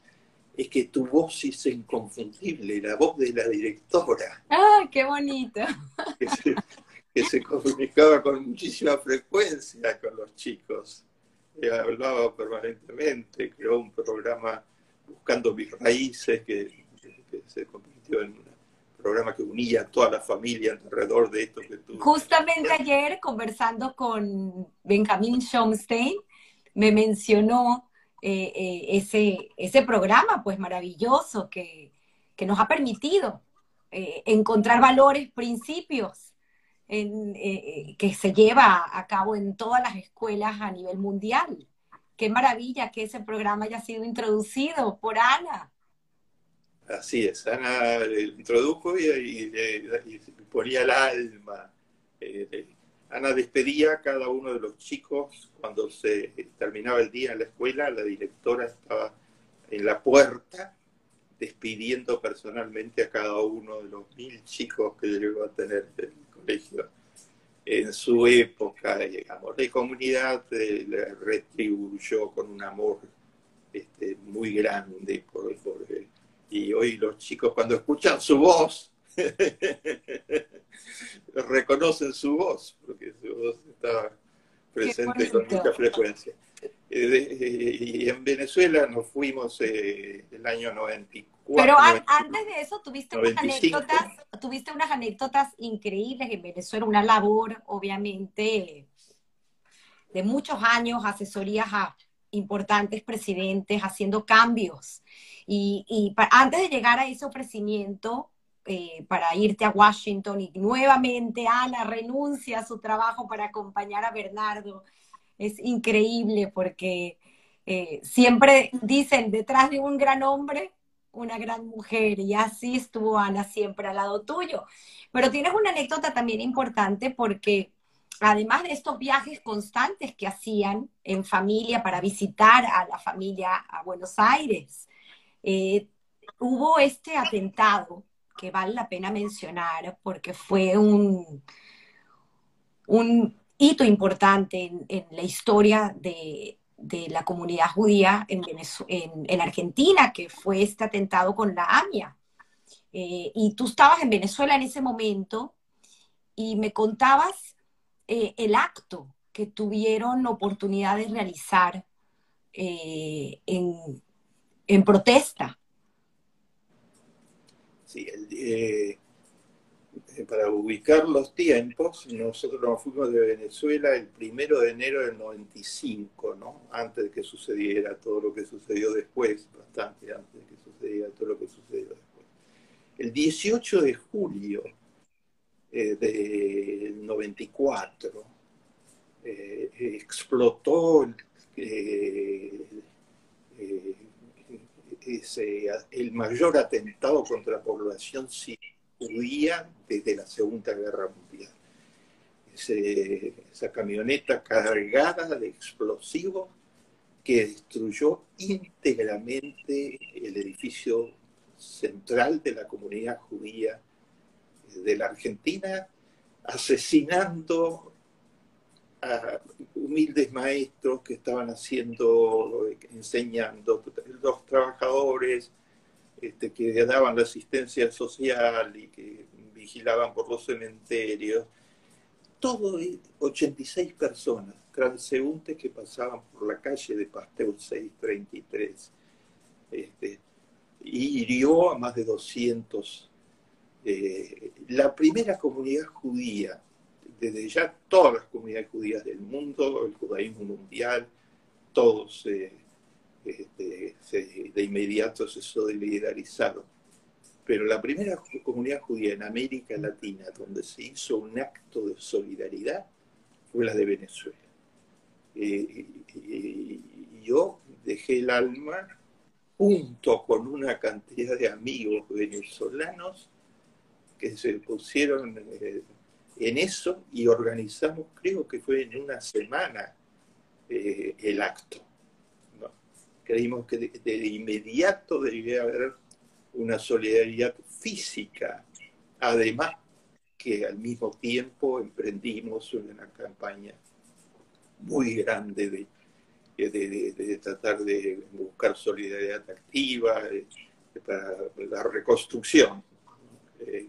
es que tu voz es inconfundible, la voz de la directora. ¡Ah, qué bonito! <laughs> Que comunicaba con muchísima frecuencia con los chicos. hablaba permanentemente, creó un programa buscando mis raíces que, se convirtió en un programa que unía a toda la familia alrededor de esto que tú... Justamente ayer, conversando con Benjamín Schomstein, me mencionó eh, eh, ese, ese programa pues maravilloso que, nos ha permitido eh, encontrar valores, principios que se lleva a cabo en todas las escuelas a nivel mundial. Qué maravilla que ese programa haya sido introducido por Ana. Así es, Ana introdujo y, ponía el alma. Ana despedía a cada uno de los chicos cuando se terminaba el día en la escuela, la directora estaba en la puerta despidiendo personalmente a cada uno de los mil chicos que llegó a tener colegio en su época, digamos. La comunidad eh, le retribuyó con un amor este, muy grande por, por, y hoy los chicos cuando escuchan su voz <laughs> reconocen su voz, porque su voz está presente con mucha frecuencia. Eh, y en Venezuela nos fuimos eh, el año 94. Pero antes de eso tuviste unas, anécdotas, tuviste unas anécdotas increíbles en Venezuela, una labor obviamente de muchos años, asesorías a importantes presidentes, haciendo cambios. Y, y antes de llegar a ese ofrecimiento, eh, para irte a Washington y nuevamente Ana renuncia a su trabajo para acompañar a Bernardo. Es increíble porque eh, siempre dicen detrás de un gran hombre, una gran mujer y así estuvo Ana siempre al lado tuyo. Pero tienes una anécdota también importante porque además de estos viajes constantes que hacían en familia para visitar a la familia a Buenos Aires, eh, hubo este atentado que vale la pena mencionar porque fue un, un hito importante en, la historia de, la comunidad judía en, en, Argentina, que fue este atentado con la AMIA. Eh, y tú estabas en Venezuela en ese momento y me contabas eh, el acto que tuvieron oportunidad de realizar eh, en, en protesta eh, para ubicar los tiempos, nosotros nos fuimos de Venezuela el primero de enero del 95, ¿no? Antes de que sucediera todo lo que sucedió después, bastante antes de que sucediera todo lo que sucedió después. El 18 de julio eh, del 94 eh, explotó es el mayor atentado contra la población desde la Segunda Guerra Mundial. esa camioneta cargada de explosivos que destruyó íntegramente el edificio central de la comunidad judía de la Argentina, asesinando humildes maestros que estaban haciendo, enseñando, los trabajadores este, que daban la asistencia social y que vigilaban por los cementerios, todo 86 personas, transeúntes que pasaban por la calle de Pasteur 633, este, y hirió a más de 200. Eh, la primera comunidad judía desde ya todas las comunidades judías del mundo, el judaísmo mundial, todos este, de inmediato se solidarizaron. Pero la primera comunidad judía en América Latina donde se hizo un acto de solidaridad fue la de Venezuela. Eh, yo dejé el alma junto con una cantidad de amigos venezolanos que se pusieron eh, en eso y organizamos, creo que fue en una semana, eh, el acto. Creímos que de, inmediato debía haber una solidaridad física, además que al mismo tiempo emprendimos una campaña muy grande de, de, tratar de buscar solidaridad activa para la reconstrucción. Eh,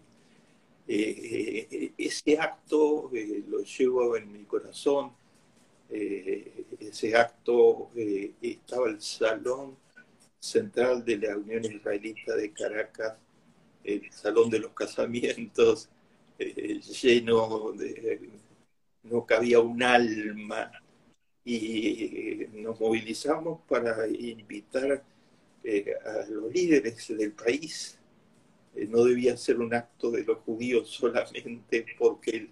eh, eh, ese acto lo llevo en mi corazón. Ese acto estaba el salón central de la Unión Israelita de Caracas, el salón de los casamientos, lleno de... no cabía un alma. Y nos movilizamos para invitar a los líderes del país. Eh, no debía ser un acto de los judíos solamente porque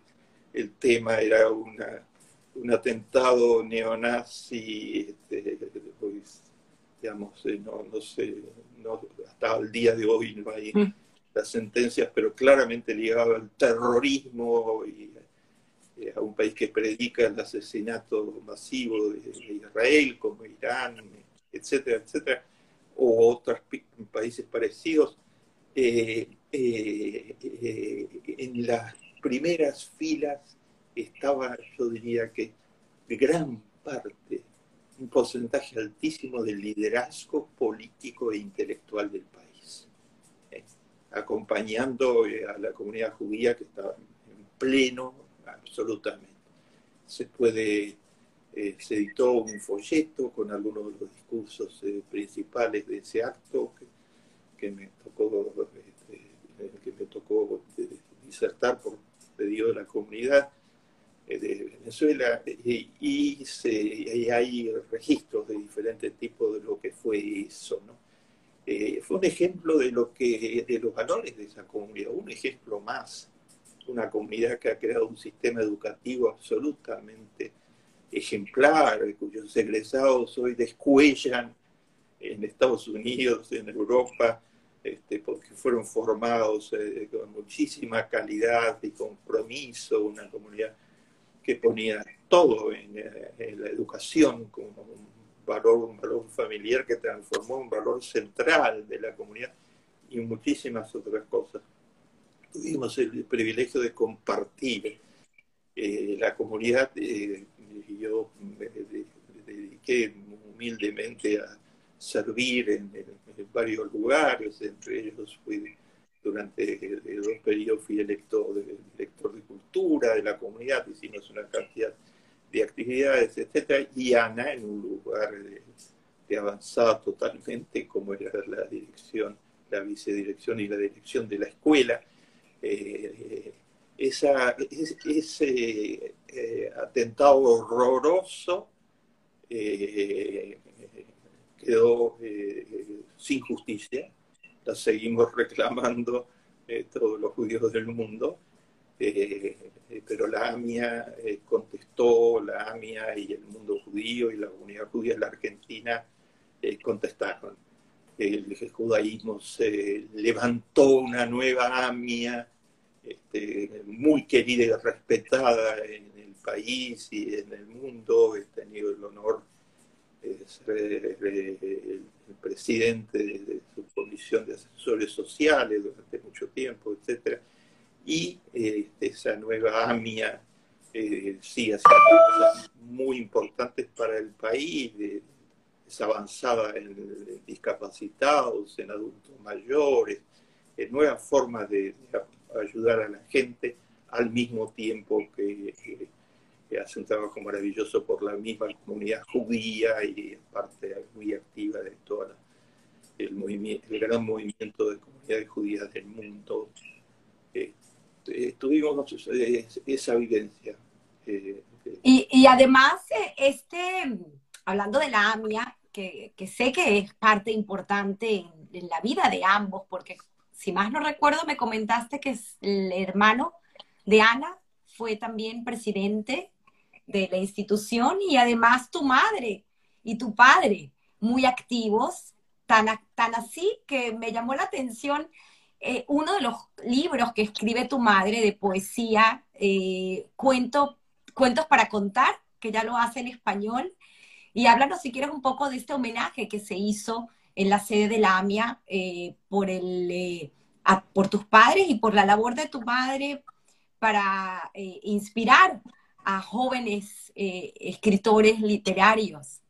el, tema era una, un atentado neonazi, este, pues, digamos, eh, no, no sé, hasta el día de hoy no hay mm. las sentencias, pero claramente ligado al terrorismo y, a un país que predica el asesinato masivo de, Israel, como Irán, etcétera, etcétera, o otros países parecidos, en las primeras filas estaba, yo diría que, gran parte, un porcentaje altísimo del liderazgo político e intelectual del país, ¿eh? acompañando eh, a la comunidad judía que estaba en pleno, absolutamente. Se puede, eh, se editó un folleto con algunos de los discursos principales de ese acto que, me tocó, este, que me tocó disertar por pedido de la comunidad de Venezuela y, hay registros de diferentes tipos de lo que fue eso. ¿no? Eh, fue un ejemplo de, lo que, de los valores de esa comunidad, un ejemplo más, una comunidad que ha creado un sistema educativo absolutamente ejemplar, cuyos egresados hoy descuellan en Estados Unidos, en Europa, este, porque fueron formados eh, con muchísima calidad y compromiso, una comunidad que ponía todo en, la educación como un valor, un valor familiar que transformó un valor central de la comunidad y muchísimas otras cosas. Tuvimos el privilegio de compartir eh, la comunidad eh, yo me, dediqué humildemente a servir en, en, varios lugares, entre ellos fui durante dos periodos fui elector de, director de cultura de la comunidad, hicimos una cantidad de actividades, etcétera, y Ana en un lugar de, avanzada totalmente, como era la dirección, la vicedirección y la dirección de la escuela. Eh, esa, ese eh, atentado horroroso eh, quedó sin justicia la seguimos <laughs> reclamando eh, todos los judíos del mundo, eh, eh, pero la AMIA contestó, la AMIA y el mundo judío y la comunidad judía en la Argentina contestaron. El, judaísmo se levantó una nueva AMIA este, muy querida y respetada en el país y en el mundo. He tenido el honor ser el presidente de, su comisión de asesores sociales durante mucho tiempo, etc. Y este, esa nueva AMIA eh, sigue haciendo cosas muy importantes para el país, es avanzada en, discapacitados, en adultos mayores, en nuevas formas de, ayudar a la gente al mismo tiempo que que hace un trabajo maravilloso por la misma comunidad judía y parte muy activa de todo el, el gran movimiento de comunidades judías del mundo. Eh, eh, tuvimos esa vivencia. Eh, y, además, este, hablando de la AMIA, que, sé que es parte importante en, en, la vida de ambos, porque si más no recuerdo, me comentaste que el hermano de Ana fue también presidente de la institución y además tu madre y tu padre muy activos, tan, tan así que me llamó la atención eh, uno de los libros que escribe tu madre de poesía, eh, cuento, Cuentos para contar, que ya lo hace en español, y háblanos si quieres un poco de este homenaje que se hizo en la sede de la AMIA eh, por, el, por tus padres y por la labor de tu madre para inspirar a jóvenes eh, escritores literarios?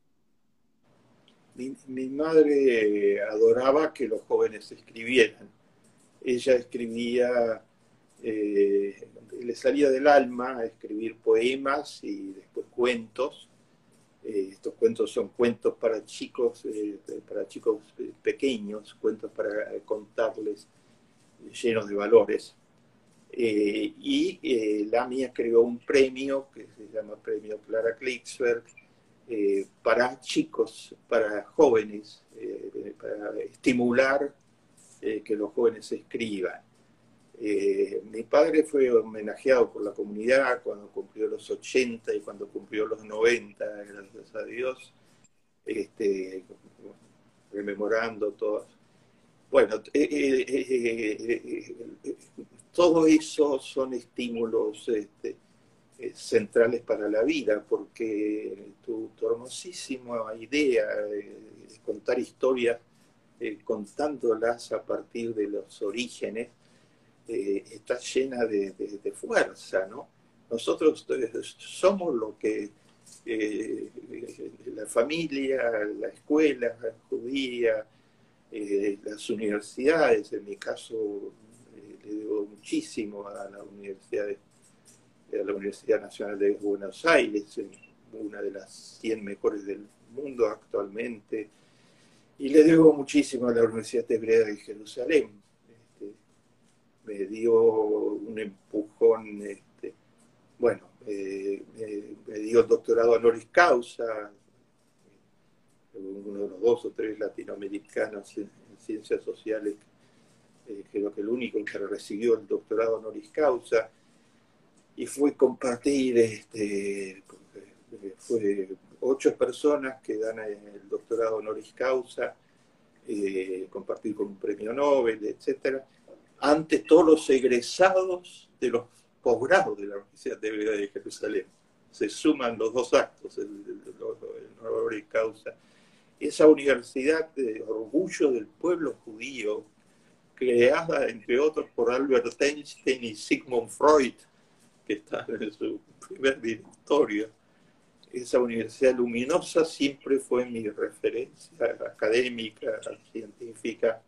Mi, madre adoraba que los jóvenes escribieran. Ella escribía, eh, le salía del alma a escribir poemas y después cuentos. Eh, estos cuentos son cuentos para chicos, para chicos pequeños, cuentos para contarles llenos de valores. Eh, y eh, la mía creó un premio que se llama Premio Clara Klicksberg eh, para chicos, para jóvenes, para estimular que los jóvenes escriban. mi padre fue homenajeado por la comunidad cuando cumplió los 80 y cuando cumplió los 90, gracias a Dios, este, rememorando todas. Bueno, todo eso son estímulos este, eh, centrales para la vida, porque tu, hermosísima idea de, contar historias, eh, contándolas a partir de los orígenes, eh, está llena de, fuerza, ¿no? Nosotros somos lo que la familia, la escuela judía, las universidades, en mi caso le debo muchísimo a la Universidad de a la Universidad Nacional de Buenos Aires, una de las 100 mejores del mundo actualmente, y le debo muchísimo a la Universidad Hebrea de Jerusalén. Este, me dio un empujón, este, bueno, eh, me, dio el doctorado honoris causa, uno de los dos o tres latinoamericanos en, ciencias sociales, eh, creo que el único que recibió el doctorado honoris causa y fue compartir, este, fue ocho personas que dan el doctorado honoris causa, eh, compartir con un premio Nobel, etcétera, ante todos los egresados de los posgrados de la Universidad de Jerusalén. Se suman los dos actos, el, honoris causa. Esa universidad de orgullo del pueblo judío, creada entre otros por Albert Einstein y Sigmund Freud, que está en su primer directorio. Esa universidad luminosa siempre fue mi referencia académica, científica.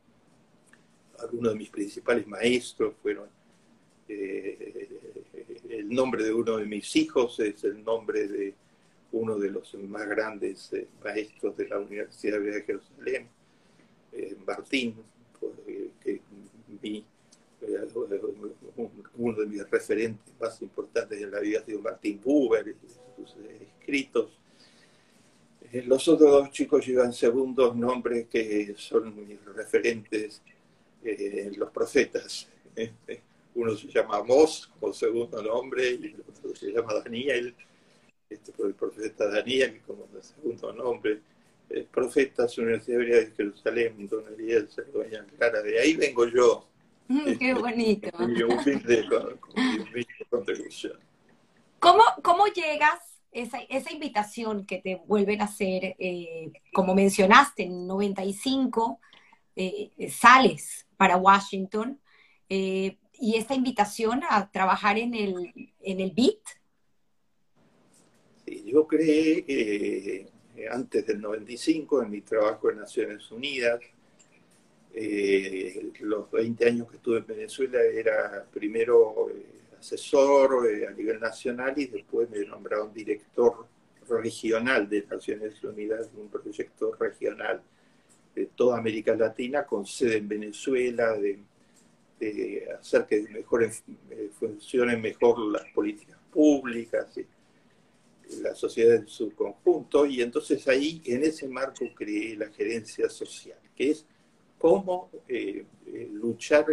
Algunos de mis principales maestros fueron eh, el nombre de uno de mis hijos es el nombre de uno de los más grandes eh, maestros de la Universidad de Jerusalén, eh, Martín, uno de mis referentes más importantes en la vida ha sido Martín Buber, sus escritos. Eh, los otros dos chicos llevan segundos nombres que son mis referentes, eh, los profetas. Este, uno se llama Mos como segundo nombre y el otro se llama Daniel, este, por el profeta Daniel como segundo nombre. El profeta de la Universidad de Jerusalén, Don Ariel Clara, de ahí vengo yo, <laughs> Qué bonito. contribución. ¿Cómo, ¿Cómo llegas esa, esa invitación que te vuelven a hacer, eh, como mencionaste, en 95 eh, sales para Washington, eh, y esta invitación a trabajar en el, en el BIT? Sí, yo creé antes del 95 en mi trabajo en Naciones Unidas, eh, los 20 años que estuve en Venezuela era primero eh, asesor eh, a nivel nacional y después me nombraron director regional de Naciones Unidas, un proyecto regional de toda América Latina con sede en Venezuela, de, hacer que mejor, funcionen mejor las políticas públicas, y la sociedad en su conjunto, y entonces ahí en ese marco creé la gerencia social, que es cómo eh, eh, luchar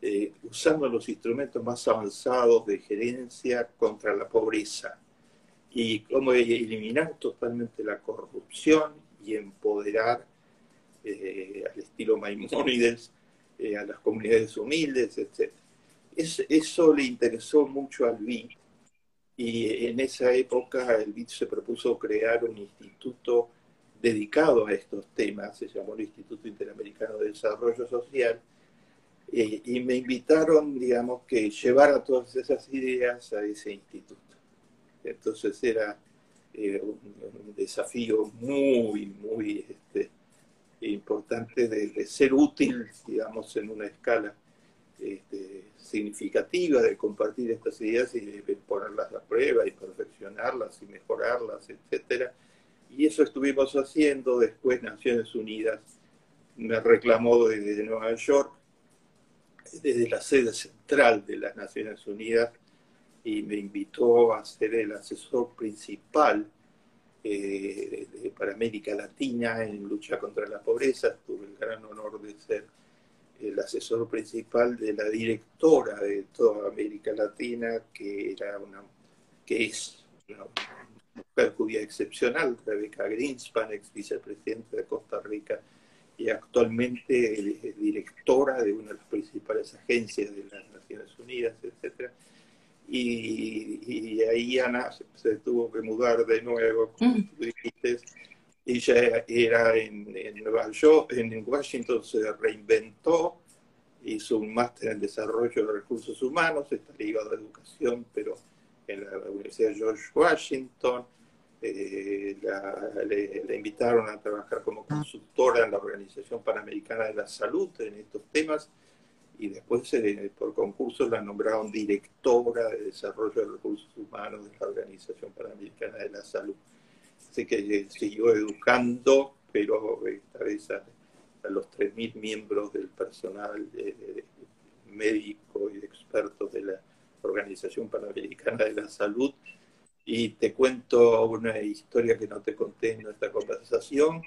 eh, usando los instrumentos más avanzados de gerencia contra la pobreza y cómo eliminar totalmente la corrupción y empoderar al estilo Maimónides a las comunidades humildes, etc. eso le interesó mucho al BID y en esa época el BID se propuso crear un instituto dedicado a estos temas, se llamó el Instituto Interamericano de Desarrollo Social, eh, y me invitaron, digamos, que llevara todas esas ideas a ese instituto. Entonces era eh, un, desafío muy, muy este, importante de, ser útil, digamos, en una escala este, significativa de compartir estas ideas y de ponerlas a prueba y perfeccionarlas y mejorarlas, etcétera y eso estuvimos haciendo. Después Naciones Unidas me reclamó desde Nueva York, desde la sede central de las Naciones Unidas, y me invitó a ser el asesor principal eh, para América Latina en lucha contra la pobreza. Tuve el gran honor de ser el asesor principal de la directora de toda América Latina, que era una que es una judía excepcional, Rebeca Greenspan, ex vicepresidenta de Costa Rica y actualmente directora de una de las principales agencias de las Naciones Unidas, etc. y, ahí Ana se, tuvo que mudar de nuevo, como mm. tú dijiste, ella era en, en Nueva York, en Washington se reinventó, hizo un máster en desarrollo de recursos humanos, está ligado a educación, pero en la Universidad George Washington. Eh, le, invitaron a trabajar como consultora en la Organización Panamericana de la Salud en estos temas y después eh, por concurso la nombraron directora de desarrollo de recursos humanos de la Organización Panamericana de la Salud. Así que eh, siguió educando, pero esta vez a, los 3.000 miembros del personal médico y expertos de la Organización Panamericana de la Salud. Y te cuento una historia que no te conté en nuestra conversación,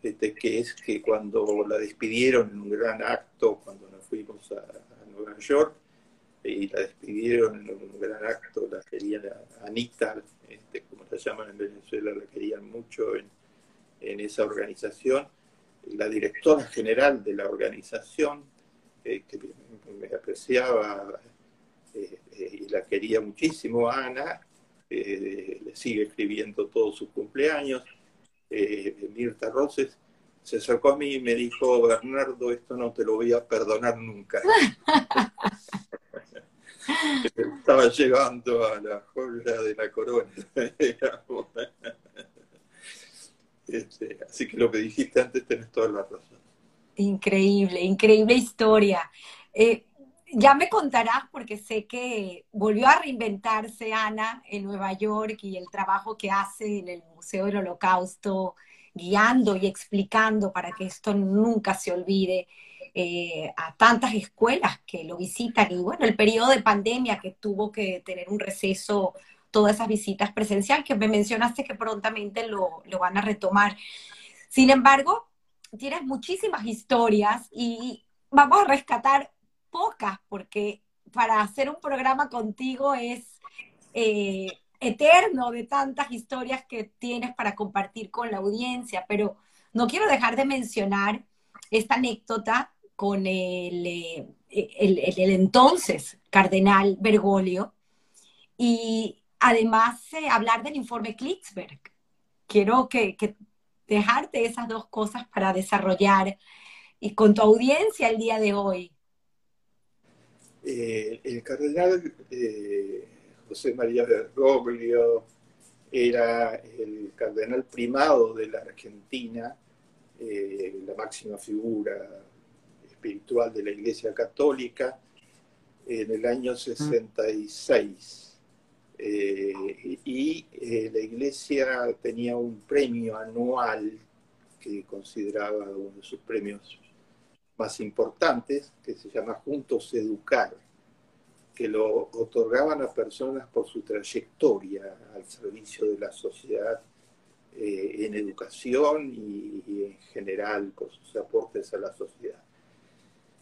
este, que es que cuando la despidieron en un gran acto, cuando nos fuimos a, Nueva York, y la despidieron en un gran acto, la querían Anita, este, como la llaman en Venezuela, la querían mucho en, en esa organización. La directora general de la organización, eh, que me apreciaba eh, y la quería muchísimo Ana, eh, le sigue escribiendo todos sus cumpleaños. Eh, Mirta Roses se acercó a mí y me dijo, Bernardo, esto no te lo voy a perdonar nunca. <laughs> Estaba llegando a la joya de la corona. <laughs> Este, así que lo que dijiste antes tenés toda la razón. Increíble, increíble historia. Eh, ya me contarás porque sé que volvió a reinventarse Ana en Nueva York y el trabajo que hace en el Museo del Holocausto, guiando y explicando para que esto nunca se olvide eh, a tantas escuelas que lo visitan. Y bueno, el periodo de pandemia que tuvo que tener un receso, todas esas visitas presenciales que me mencionaste que prontamente lo, lo van a retomar. Sin embargo, tienes muchísimas historias y vamos a rescatar pocas, porque para hacer un programa contigo es eh, eterno de tantas historias que tienes para compartir con la audiencia, pero no quiero dejar de mencionar esta anécdota con el, eh, el, entonces cardenal Bergoglio y además eh, hablar del informe Klitzberg. Quiero que, que dejarte esas dos cosas para desarrollar y con tu audiencia el día de hoy. Eh, el cardenal eh, José María Bergoglio era el cardenal primado de la Argentina, eh, la máxima figura espiritual de la Iglesia Católica, en el año 66. y la Iglesia tenía un premio anual que consideraba uno de sus premios más importantes, que se llama Juntos Educar, que lo otorgaban a personas por su trayectoria al servicio de la sociedad eh, en educación y, en general por sus aportes a la sociedad.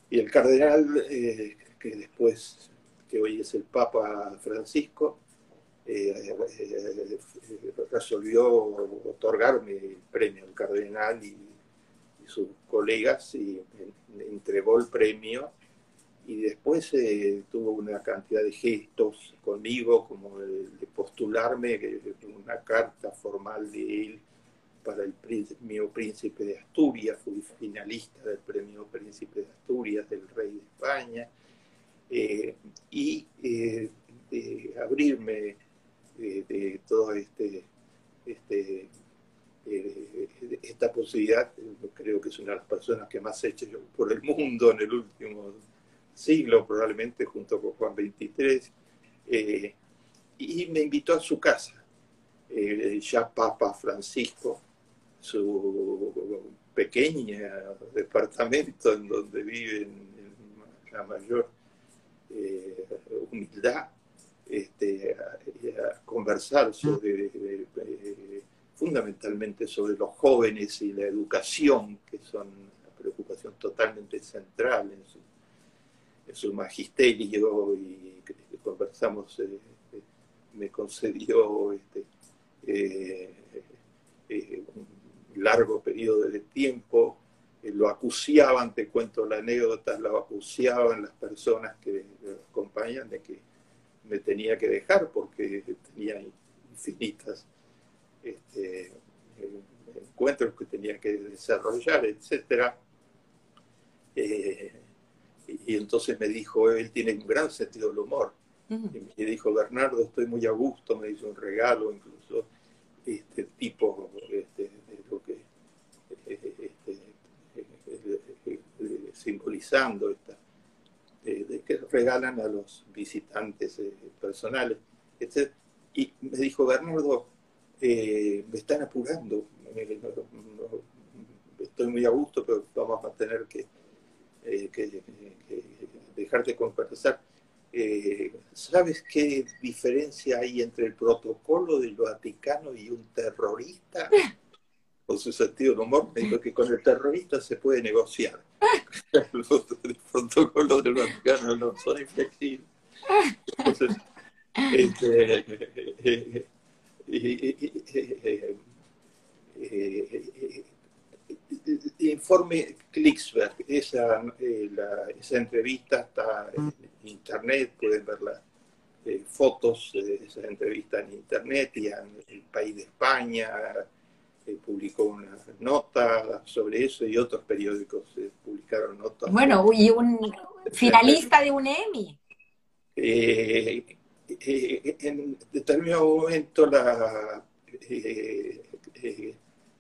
Y el cardenal, eh, que después, que hoy es el Papa Francisco, eh, resolvió otorgarme el premio al cardenal y sus colegas y entregó el premio y después eh, tuvo una cantidad de gestos conmigo, como de postularme, una carta formal de él para el premio Príncipe de Asturias, fui finalista del premio Príncipe de Asturias del Rey de España, eh, y eh, de abrirme de todo este, este eh, esta posibilidad, creo que es una de las personas que más hecho por el mundo en el último siglo, probablemente junto con Juan XXIII, eh, y me invitó a su casa, eh, ya Papa Francisco, su pequeño departamento en donde vive en, la mayor humildad, este, a, conversar sobre fundamentalmente sobre los jóvenes y la educación, que son una preocupación totalmente central en su, magisterio y conversamos, eh, eh, me concedió este, eh, un largo periodo de tiempo, lo acuciaban, te cuento la anécdota, lo acuciaban las personas que lo acompañan de que me tenía que dejar porque tenía infinitas este, encuentros que tenía que desarrollar, etc. Eh, y entonces me dijo, él tiene un gran sentido del humor. Y me dijo, Bernardo, estoy muy a gusto, me hizo un regalo, incluso este tipo este, de lo que este, simbolizando esta, de, que regalan a los visitantes eh, personales. Y me dijo, Bernardo, eh, me están apurando, estoy muy a gusto, pero vamos a tener que, eh, que, dejarte conversar. ¿Sabes qué diferencia hay entre el protocolo del Vaticano y un terrorista? <laughs> Con su sentido del humor, me dijo que con el terrorista se puede negociar <laughs> los, protocolos del Vaticano no son inflexibles. <laughs> Entonces, este, informe Klicksberg, esa, esa entrevista está en internet, pueden ver las fotos de esa entrevista en internet y en el país de España, publicó una nota sobre eso y otros periódicos eh, publicaron notas. Bueno, y un finalista de un Emmy. Eh, eh, en determinado momento la,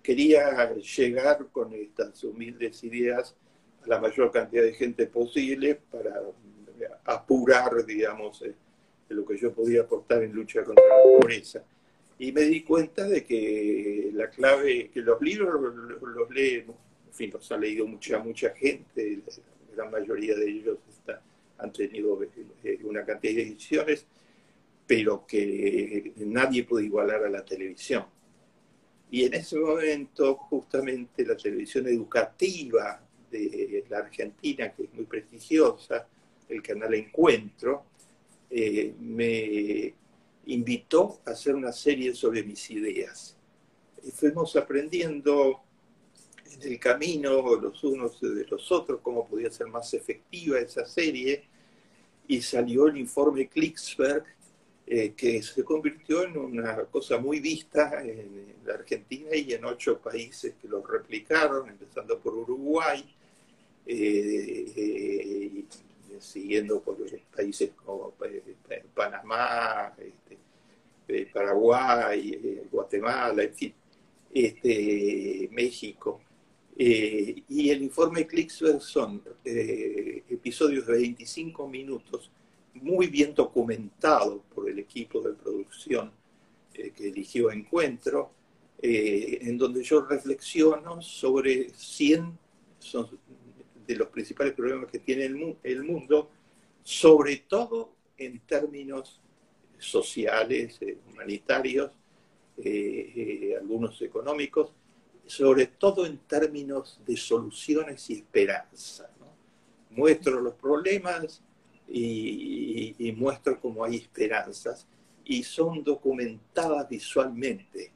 quería llegar con estas humildes ideas a la mayor cantidad de gente posible para apurar, digamos, lo que yo podía aportar en lucha contra la pobreza. Y me di cuenta de que la clave, que los libros los, leen, en fin, los ha leído mucha, mucha gente, la gran mayoría de ellos han tenido eh, una cantidad de ediciones, pero que nadie puede igualar a la televisión. Y en ese momento, justamente la televisión educativa de la Argentina, que es muy prestigiosa, el canal Encuentro, eh, me invitó a hacer una serie sobre mis ideas. Y fuimos aprendiendo en el camino los unos de los otros cómo podía ser más efectiva esa serie y salió el informe Klicksberg eh, que se convirtió en una cosa muy vista en, la Argentina y en ocho países que lo replicaron, empezando por Uruguay, eh, eh, siguiendo por países como Panamá, este, Paraguay, Guatemala, en fin, este, México. Y el informe Clicksberg son episodios de 25 minutos, muy bien documentados por el equipo de producción eh, que eligió Encuentro, en donde yo reflexiono sobre 100 de los principales problemas que tiene el, mundo, sobre todo en términos sociales, eh, humanitarios, eh, eh, algunos económicos, sobre todo en términos de soluciones y esperanza. Muestro los problemas y, y, cómo hay esperanzas y son documentadas visualmente.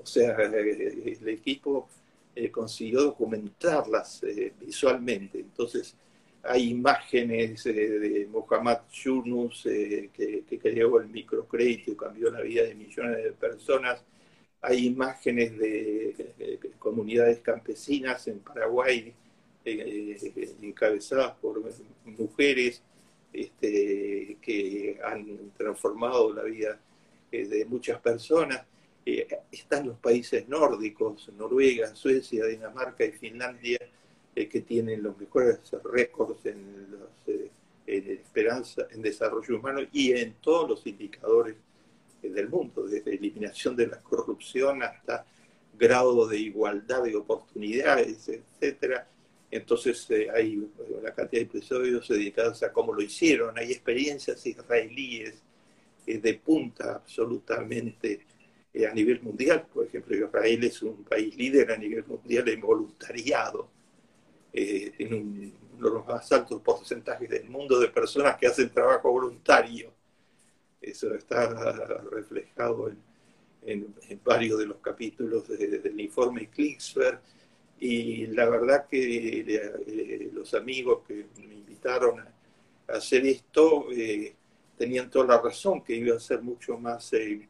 O sea, el equipo eh, consiguió documentarlas eh, visualmente. Entonces, hay imágenes eh, de Mohamed Yunus que, creó el microcrédito y cambió la vida de millones de personas. Hay imágenes de, comunidades campesinas en Paraguay encabezadas por mujeres este, que han transformado la vida de muchas personas están los países nórdicos, Noruega, Suecia, Dinamarca y Finlandia, eh, que tienen los mejores récords en, eh, en, esperanza, en desarrollo humano y en todos los indicadores eh, del mundo, desde eliminación de la corrupción hasta grado de igualdad de oportunidades, etcétera. Entonces hay una cantidad de episodios dedicados a cómo lo hicieron. Hay experiencias israelíes de punta absolutamente eh, a nivel mundial. Por ejemplo, Israel es un país líder a nivel mundial en voluntariado. Eh, tiene uno de los más altos porcentajes del mundo de personas que hacen trabajo voluntario. Eso está reflejado en, varios de los capítulos del informe Klicksberg. Y la verdad que eh, los amigos que me invitaron a, hacer esto tenían toda la razón, que iba a ser mucho más, eh,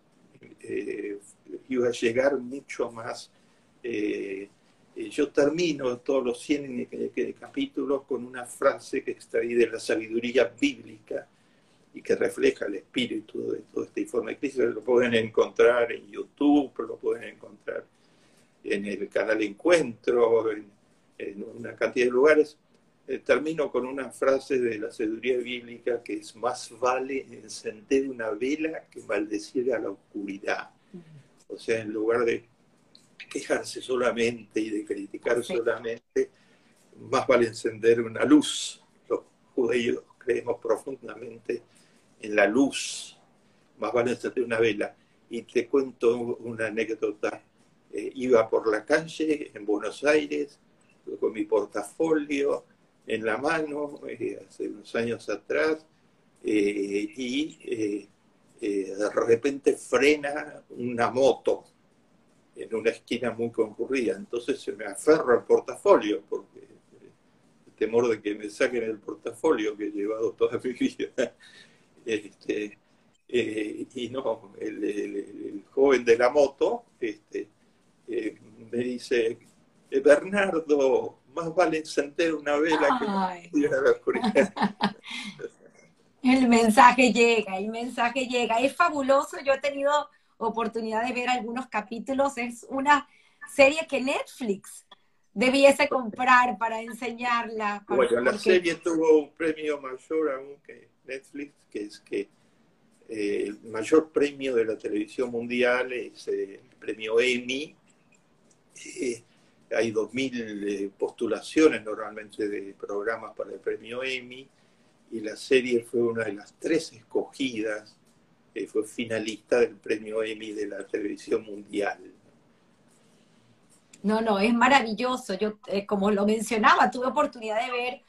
eh, iba a llegar mucho más. yo termino todos los 100 capítulos con una frase que extraí de la sabiduría bíblica y que refleja el espíritu de todo este informe de crisis. Lo pueden encontrar en YouTube, lo pueden encontrar en el canal Encuentro, en, en una cantidad de lugares. Eh, termino con una frase de la sabiduría bíblica que es más vale encender una vela que maldecir a la oscuridad. O sea, en lugar de quejarse solamente y de criticar solamente, más vale encender una luz. Los judíos creemos profundamente en la luz, más vale encender una vela. Y te cuento una anécdota. Eh, iba por la calle en Buenos Aires con mi portafolio en la mano eh, hace unos años atrás eh, y de repente frena una moto en una esquina muy concurrida. Entonces se me aferro al portafolio porque el temor de que me saquen el portafolio que he llevado toda mi vida. <laughs> Este, y no, el, joven de la moto este, me dice, Bernardo, más vale encender una vela que la oscuridad. <laughs> El mensaje llega, el mensaje llega. Es fabuloso, yo he tenido oportunidad de ver algunos capítulos, es una serie que Netflix debiese comprar para enseñarla. bueno, la serie tuvo un premio mayor aún que Netflix, que es que eh, el mayor premio de la televisión mundial es el premio Emmy. Eh, hay 2.000 eh, postulaciones normalmente de programas para el premio Emmy y la serie fue una de las tres escogidas, eh, fue finalista del premio Emmy de la televisión mundial. No, no, es maravilloso. Yo, eh, como lo mencionaba, tuve oportunidad de ver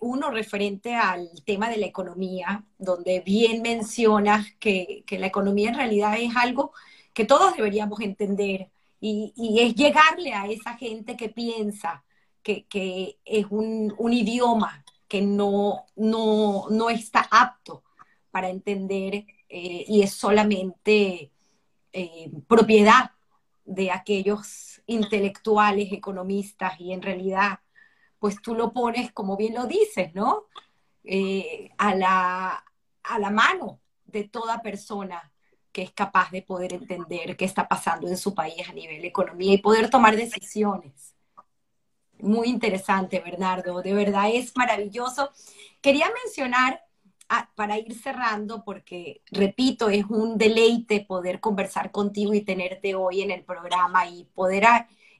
uno referente al tema de la economía, donde bien mencionas que la economía en realidad es algo que todos deberíamos entender y, es llegarle a esa gente que piensa que, es un, idioma que no, no, está apto para entender eh, y es solamente eh, propiedad de aquellos intelectuales, economistas, y en realidad, pues tú lo pones, como bien lo dices, ¿no? Eh, a, la, a la mano de toda persona que es capaz de poder entender qué está pasando en su país a nivel economía y poder tomar decisiones. Muy interesante, Bernardo, de verdad es maravilloso. Quería mencionar, ah, para ir cerrando, porque, repito, es un deleite poder conversar contigo y tenerte hoy en el programa y poder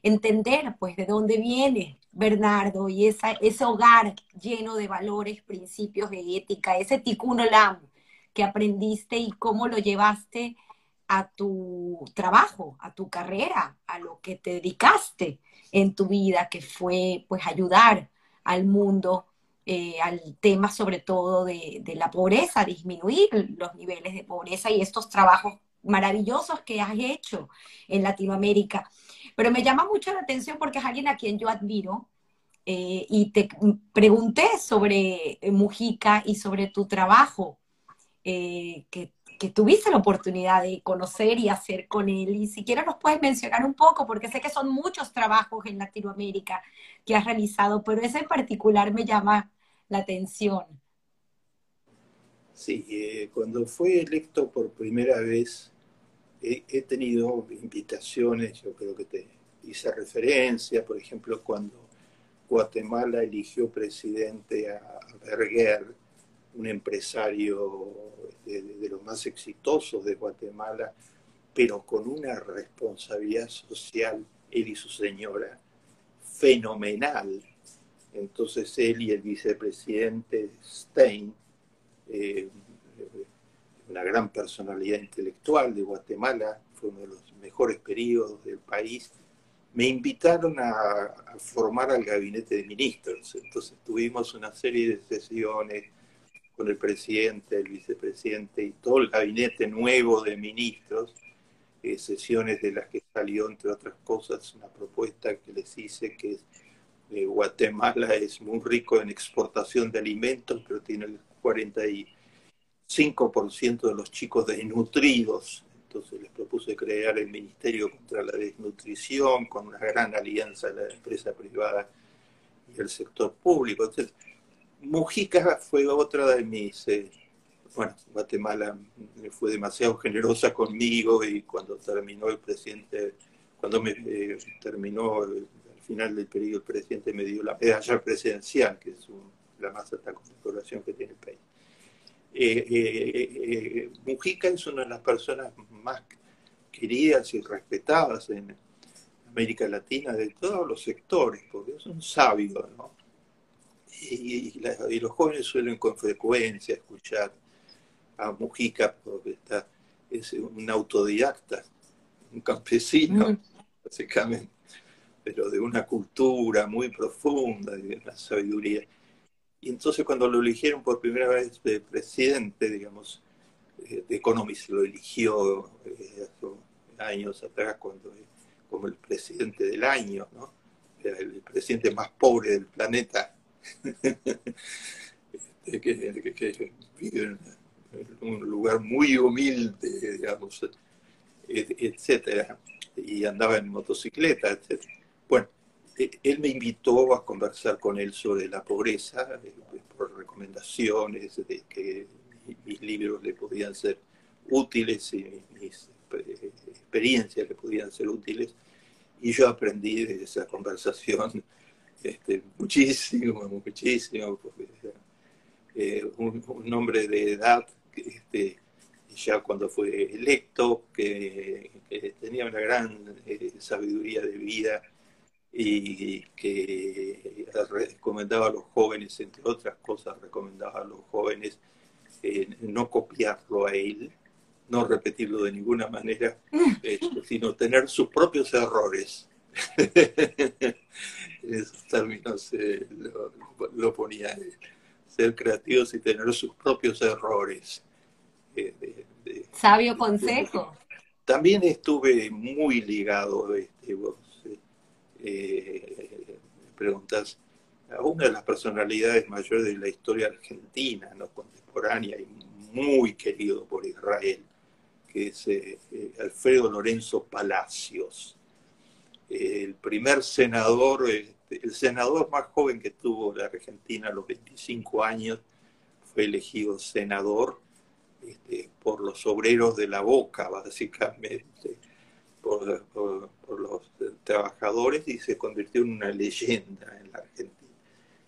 entender, pues, de dónde viene Bernardo y esa, ese hogar lleno de valores, principios de ética, ese tikkun olam que aprendiste y cómo lo llevaste a tu trabajo, a tu carrera, a lo que te dedicaste en tu vida, que fue pues ayudar al mundo, eh, al tema sobre todo de, la pobreza, disminuir los niveles de pobreza y estos trabajos maravillosos que has hecho en Latinoamérica. Pero me llama mucho la atención porque es alguien a quien yo admiro eh, y te pregunté sobre Mujica y sobre tu trabajo eh, que, tuviste la oportunidad de conocer y hacer con él. Y siquiera nos puedes mencionar un poco, porque sé que son muchos trabajos en Latinoamérica que has realizado, pero ese en particular me llama la atención. Sí, eh, cuando fue electo por primera vez, he, tenido invitaciones, yo creo que te hice referencia, por ejemplo, cuando Guatemala eligió presidente a Berger, un empresario de, los más exitosos de Guatemala, pero con una responsabilidad social, él y su señora, fenomenal. Entonces él y el vicepresidente Stein, eh, una gran personalidad intelectual de Guatemala, fue uno de los mejores periodos del país, me invitaron a, a formar al gabinete de ministros. Entonces tuvimos una serie de sesiones, con el presidente, el vicepresidente y todo el gabinete nuevo de ministros, eh, sesiones de las que salió, entre otras cosas, una propuesta que les hice que eh, Guatemala es muy rico en exportación de alimentos, pero tiene el 45% 5% de los chicos desnutridos. Entonces les propuse crear el Ministerio contra la Desnutrición con una gran alianza de la empresa privada y el sector público. Entonces, Mujica fue otra de mis... Eh, bueno, Guatemala fue demasiado generosa conmigo y cuando terminó el presidente, cuando me eh, terminó al final del periodo el presidente me dio la medalla presidencial, que es la más alta condecoración que tiene el país. Eh, eh, Mujica es una de las personas más queridas y respetadas en América Latina de todos los sectores, porque es un sabio, ¿no? Y, los jóvenes suelen con frecuencia escuchar a Mujica, porque está, es un autodidacta, un campesino, básicamente, pero de una cultura muy profunda y de una sabiduría. Y entonces cuando lo eligieron por primera vez de presidente, digamos, eh, de Economist lo eligió eh, hace años atrás cuando como el presidente del año, ¿no? el presidente más pobre del planeta, este, que, vive en un lugar muy humilde, digamos, etcétera, y andaba en motocicleta, etcétera. Bueno, eh, él me invitó a conversar con él sobre la pobreza, eh, por recomendaciones de que mis libros le podían ser útiles y mis eh, experiencias le podían ser útiles. Y yo aprendí de esa conversación este, muchísimo, muchísimo, porque un, hombre de edad, este, ya cuando fue electo, que, tenía una gran sabiduría de vida, y que recomendaba a los jóvenes, entre otras cosas, recomendaba a los jóvenes eh, no copiarlo a él, no repetirlo de ninguna manera, este, sino tener sus propios errores. En esos términos eh, lo, ponía él. Ser creativos y tener sus propios errores. Eh, Sabio consejo. También estuve muy ligado, este, eh, preguntas a una de las personalidades mayores de la historia argentina, ¿no? contemporánea y muy querido por Israel, que es eh, Alfredo Lorenzo Palacios, el primer senador, este, el senador más joven que tuvo la Argentina a los 25 años, fue elegido senador este, por los obreros de la boca, básicamente por, los trabajadores y se convirtió en una leyenda en la Argentina.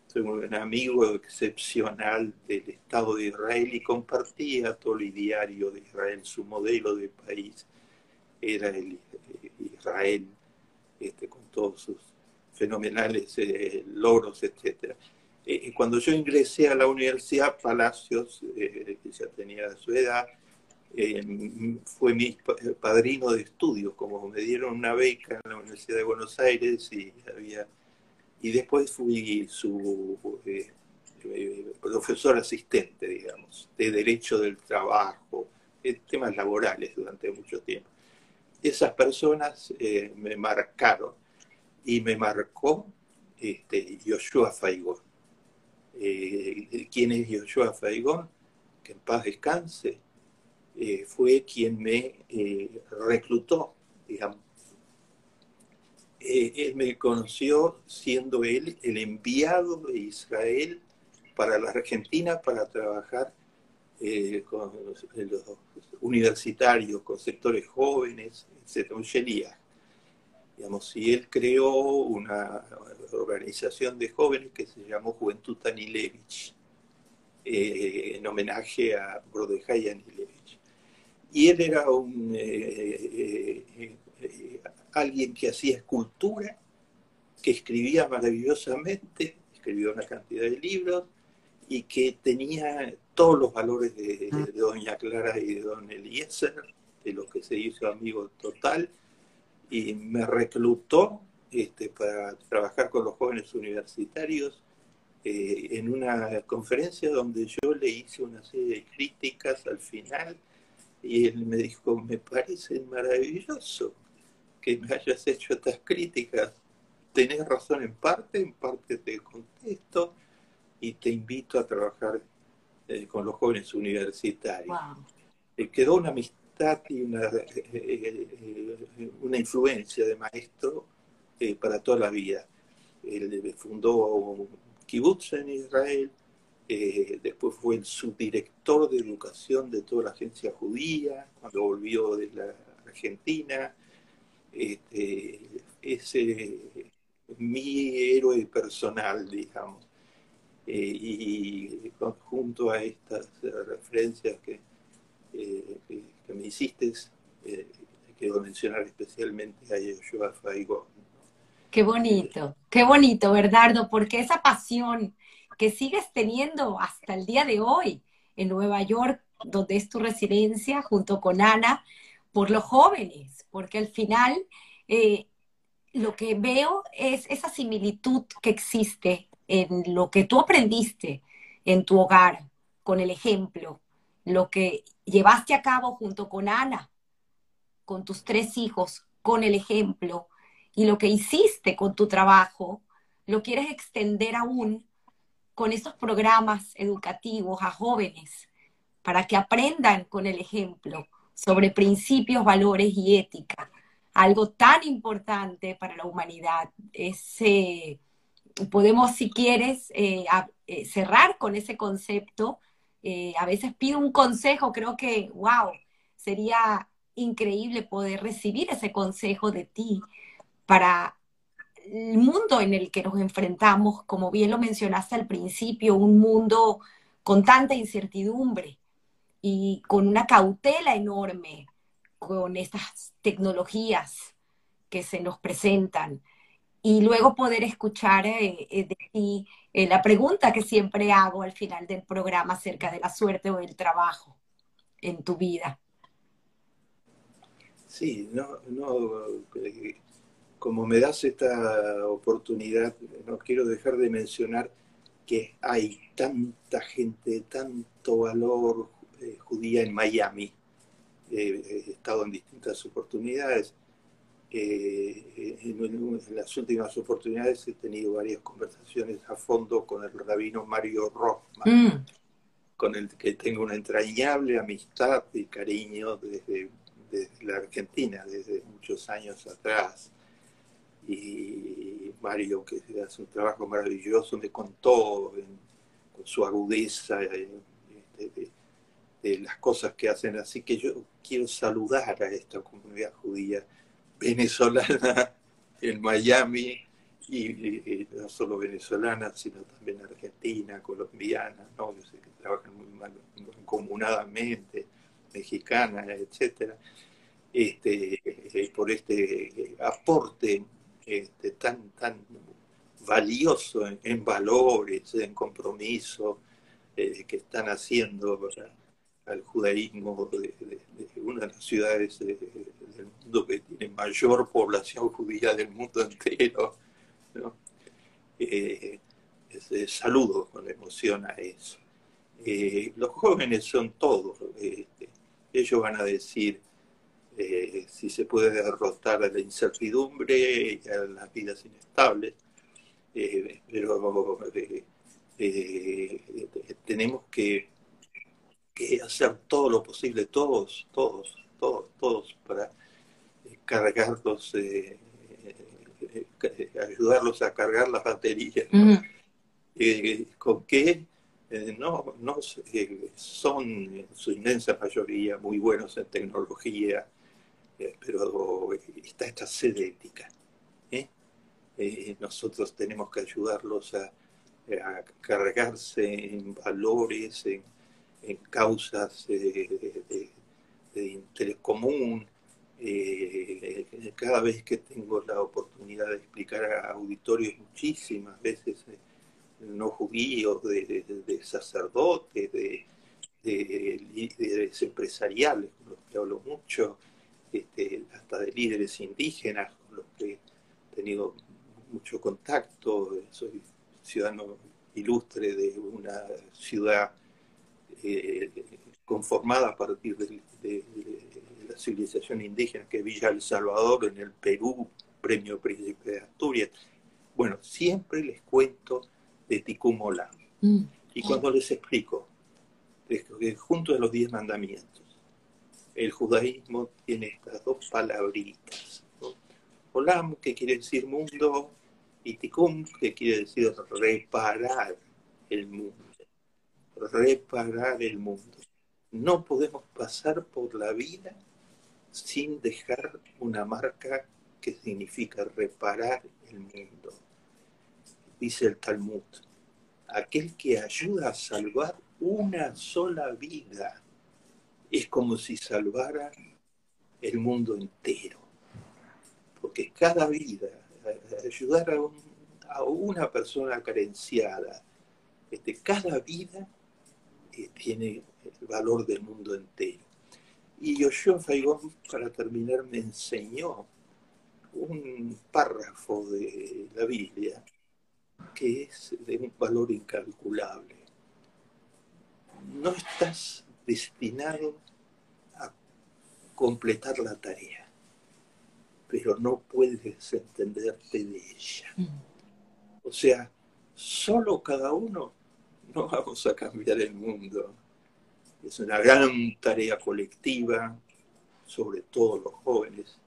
Soy un amigo excepcional del Estado de Israel y compartía todo el diario de Israel, su modelo de país era el Israel, este, con todos sus fenomenales eh, logros, etc. Eh, cuando yo ingresé a la Universidad Palacios, eh, que ya tenía su edad, eh, fue mi padrino de estudios, como me dieron una beca en la Universidad de Buenos Aires y había y después fui su profesor asistente, digamos, de derecho del trabajo, temas laborales durante mucho tiempo. Esas personas me marcaron y me marcó este, Yoshua Faigón. ¿Quién es Yoshua Faigón? Que en paz descanse eh, fue quien me eh, reclutó, digamos. Eh, él me conoció siendo él el enviado de Israel para la Argentina para trabajar con los, universitarios, con sectores jóvenes, etc. Un Digamos, y él creó una organización de jóvenes que se llamó Juventud Anilevich, en homenaje a Brodejay Anilevich. Y él era un, eh, eh, eh, alguien que hacía escultura, que escribía maravillosamente, escribió una cantidad de libros y que tenía todos los valores de, doña Clara y de don Eliezer, de lo que se hizo amigo total, y me reclutó este, para trabajar con los jóvenes universitarios en una conferencia donde yo le hice una serie de críticas al final y él me dijo, me parece maravilloso que me hayas hecho estas críticas. Tenés razón en parte, en parte te contesto y te invito a trabajar eh, con los jóvenes universitarios. quedó una amistad y una, una influencia de maestro para toda la vida. Él fundó Kibbutz en Israel, después fue el subdirector de educación de toda la agencia judía, cuando volvió de la Argentina. Este, ese mi héroe personal, digamos. Eh, y junto a estas referencias que, eh, que, me hiciste, eh, quiero mencionar especialmente a Yoshua Faigo. Qué bonito, qué bonito, Bernardo, porque esa pasión que sigues teniendo hasta el día de hoy en Nueva York, donde es tu residencia, junto con Ana, por los jóvenes, porque al final lo que veo es esa similitud que existe en lo que tú aprendiste en tu hogar con el ejemplo, lo que llevaste a cabo junto con Ana, con tus tres hijos, con el ejemplo, y lo que hiciste con tu trabajo, lo quieres extender aún con estos programas educativos a jóvenes para que aprendan con el ejemplo sobre principios, valores y ética algo tan importante para la humanidad. Ese, podemos, si quieres, eh, eh, cerrar con ese concepto. Eh, a veces pido un consejo, creo que, wow, sería increíble poder recibir ese consejo de ti para el mundo en el que nos enfrentamos, como bien lo mencionaste al principio, un mundo con tanta incertidumbre y con una cautela enorme con estas tecnologías que se nos presentan y luego poder escuchar eh, eh, de ti eh, la pregunta que siempre hago al final del programa acerca de la suerte o el trabajo en tu vida. Sí, no, no, como me das esta oportunidad, no quiero dejar de mencionar que hay tanta gente, tanto valor judía en Miami, he estado en distintas oportunidades. Eh, en, las últimas oportunidades he tenido varias conversaciones a fondo con el rabino Mario Rothman, mm. con el que tengo una entrañable amistad y cariño desde, la Argentina, desde muchos años atrás. Y Mario, que hace un trabajo maravilloso, me contó con su agudeza. Eh, las cosas que hacen. Así que yo quiero saludar a esta comunidad judía venezolana <laughs> en Miami, y, no solo venezolana, sino también argentina, colombiana, ¿no? Sé que trabajan muy mal, comunadamente, mexicana, etcétera, este, eh, por este aporte este, tan, tan valioso en, valores, en compromiso eh, que están haciendo al judaísmo de, una de las ciudades del mundo que tiene mayor población judía del mundo <laughs> entero. Eh, saludo con emoción a eso. Eh, los jóvenes son todos. Este, ellos van a decir eh, si se puede derrotar a la incertidumbre y a las vidas inestables, pero tenemos que que hacer todo lo posible, todos, todos, todos, todos, para eh, cargarlos, eh, eh, ayudarlos a cargar las baterías. con que no, no son en su inmensa mayoría muy buenos en tecnología, pero está esta sed ética. nosotros tenemos que ayudarlos a, a cargarse en valores, en en causas de, interés común. Eh, cada vez que tengo la oportunidad de explicar a auditorios muchísimas veces eh, no judíos, de, sacerdotes, de, líderes empresariales con los que hablo mucho, este, hasta de líderes indígenas con los que he tenido mucho contacto. Soy ciudadano ilustre de una ciudad eh, conformada a partir de, la civilización indígena que Villa El Salvador en el Perú, Premio Príncipe de Asturias. Bueno, siempre les cuento de Ticumolán. Mm. Y cuando les explico junto a los diez mandamientos, el judaísmo tiene estas dos palabritas. Olam, que quiere decir mundo, y tikkun, que quiere decir reparar el mundo. Reparar el mundo. No podemos pasar por la vida sin dejar una marca que significa reparar el mundo. Dice el Talmud, aquel que ayuda a salvar una sola vida es como si salvara el mundo entero. Porque cada vida, ayudar a, una persona carenciada, este, cada vida eh, tiene el valor del mundo entero. Y Yoshua Faigón, para terminar, me enseñó un párrafo de la Biblia que es de un valor incalculable. No estás destinado a completar la tarea, pero no puedes entenderte de ella. Mm. O sea, solo cada uno no vamos a cambiar el mundo. Es una gran tarea colectiva, sobre todo los jóvenes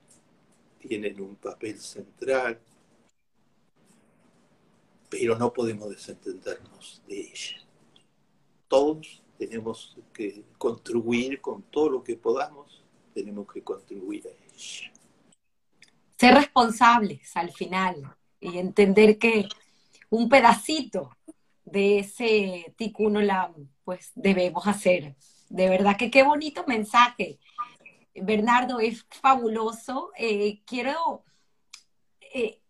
tienen un papel central, pero no podemos desentendernos de ella. Todos tenemos que contribuir con todo lo que podamos, tenemos que contribuir a ella. Ser responsables al final y entender que un pedacito de ese ticuno la pues debemos hacer. De verdad que qué bonito mensaje. Bernardo, es fabuloso. Eh, quiero eh,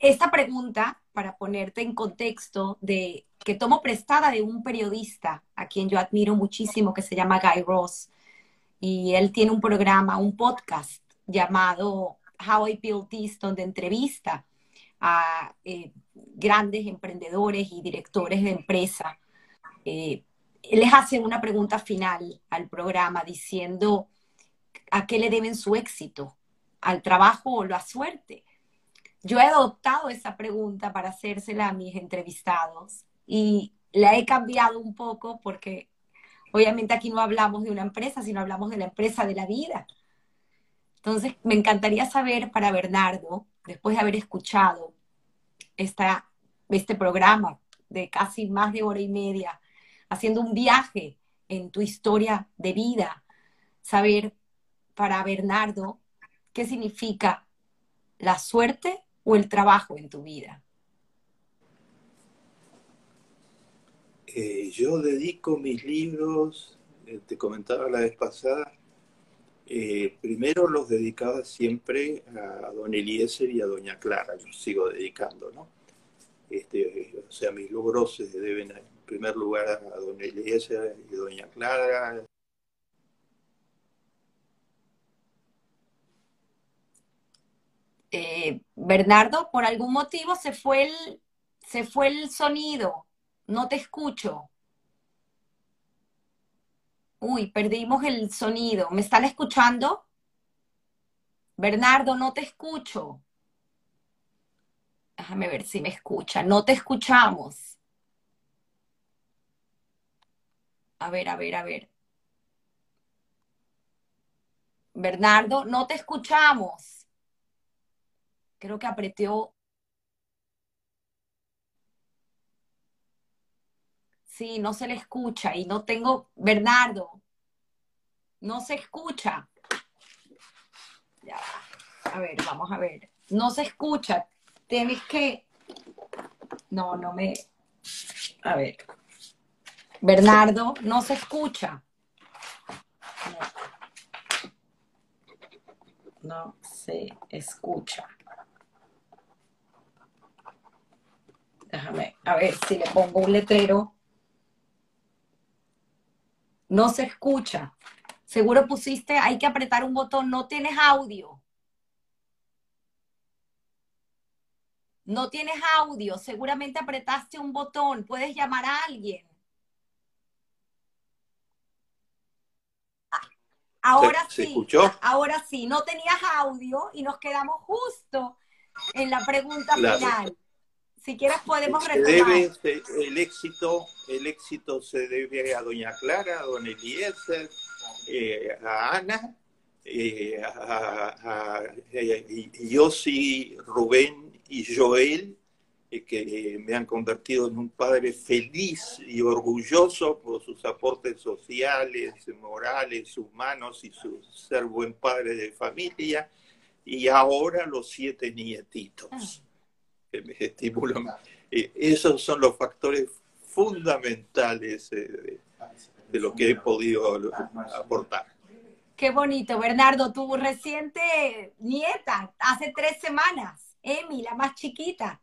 esta pregunta para ponerte en contexto de que tomo prestada de un periodista a quien yo admiro muchísimo que se llama Guy Ross y él tiene un programa, un podcast llamado How I Built This donde entrevista a eh, grandes emprendedores y directores de empresa. Eh, les hace una pregunta final al programa diciendo a qué le deben su éxito, al trabajo o la suerte. Yo he adoptado esa pregunta para hacérsela a mis entrevistados y la he cambiado un poco porque obviamente aquí no hablamos de una empresa, sino hablamos de la empresa de la vida. Entonces, me encantaría saber para Bernardo, después de haber escuchado esta, este programa de casi más de hora y media, haciendo un viaje en tu historia de vida, saber para Bernardo qué significa la suerte o el trabajo en tu vida? Eh, yo dedico mis libros, eh, te comentaba la vez pasada, eh, primero los dedicaba siempre a don Eliezer y a doña Clara, los sigo dedicando, ¿no? Este, o sea, mis logros se deben en primer lugar a don Eliezer y doña Clara, Eh, Bernardo, por algún motivo se fue el, se fue el sonido. No te escucho. Uy, perdimos el sonido. ¿Me están escuchando? Bernardo, no te escucho. Déjame ver si me escucha. No te escuchamos. A ver, a ver, a ver. Bernardo, no te escuchamos creo que apretó. No se le escucha y no tengo, Bernardo, no se escucha. A ver, vamos a ver. No se escucha. Tienes que. No, no me. A ver. Bernardo, no se escucha. no se escucha. Déjame, a ver si le pongo un letrero. No se escucha. Seguro pusiste, hay que apretar un botón, no tienes audio. No tienes audio, seguramente apretaste un botón, puedes llamar a alguien. Ahora sí, ahora sí, no tenías audio y nos quedamos justo en la pregunta final. Si quieres podemos se debe, el éxito, el éxito se debe a doña Clara, a don Eliezer, eh, a Ana, eh, a, a, Yossi, Rubén y Joel, eh, que me han convertido en un padre feliz y orgulloso por sus aportes sociales, morales, humanos y su ser buen padre de familia. Y ahora los siete nietitos ah. Estimulan. esos son los factores fundamentales de, de lo que he podido aportar. Qué bonito, Bernardo, tu reciente nieta, hace tres semanas, Emi, la más chiquita.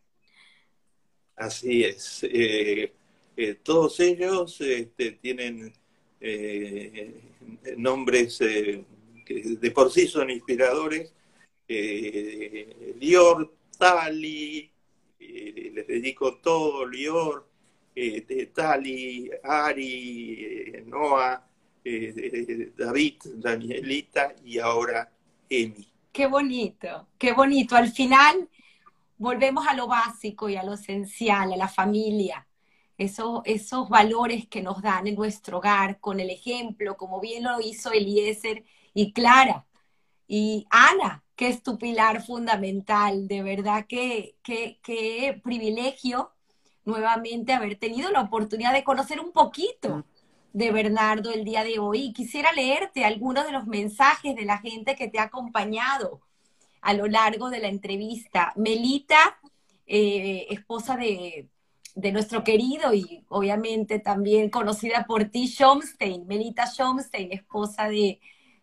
Así es. Eh, eh, todos ellos este, tienen eh, nombres que de por sí son inspiradores. Lior, Tali, les dedico todo, Lior, Tali, Ari, Noah, eh, David, Danielita y ahora Emi. Qué bonito, qué bonito. Al final volvemos a lo básico y a lo esencial, a la familia. Esos valores que nos dan en nuestro hogar, con el ejemplo, como bien lo hizo Eliezer y Clara. Y Ana, que es tu pilar fundamental. De verdad que qué privilegio nuevamente haber tenido la oportunidad de conocer un poquito de Bernardo el día de hoy. Quisiera leerte algunos de los mensajes de la gente que te ha acompañado a lo largo de la entrevista. Melita, eh, esposa de, nuestro querido y obviamente también conocida por ti, Schomstein, Melita Schomstein, esposa de,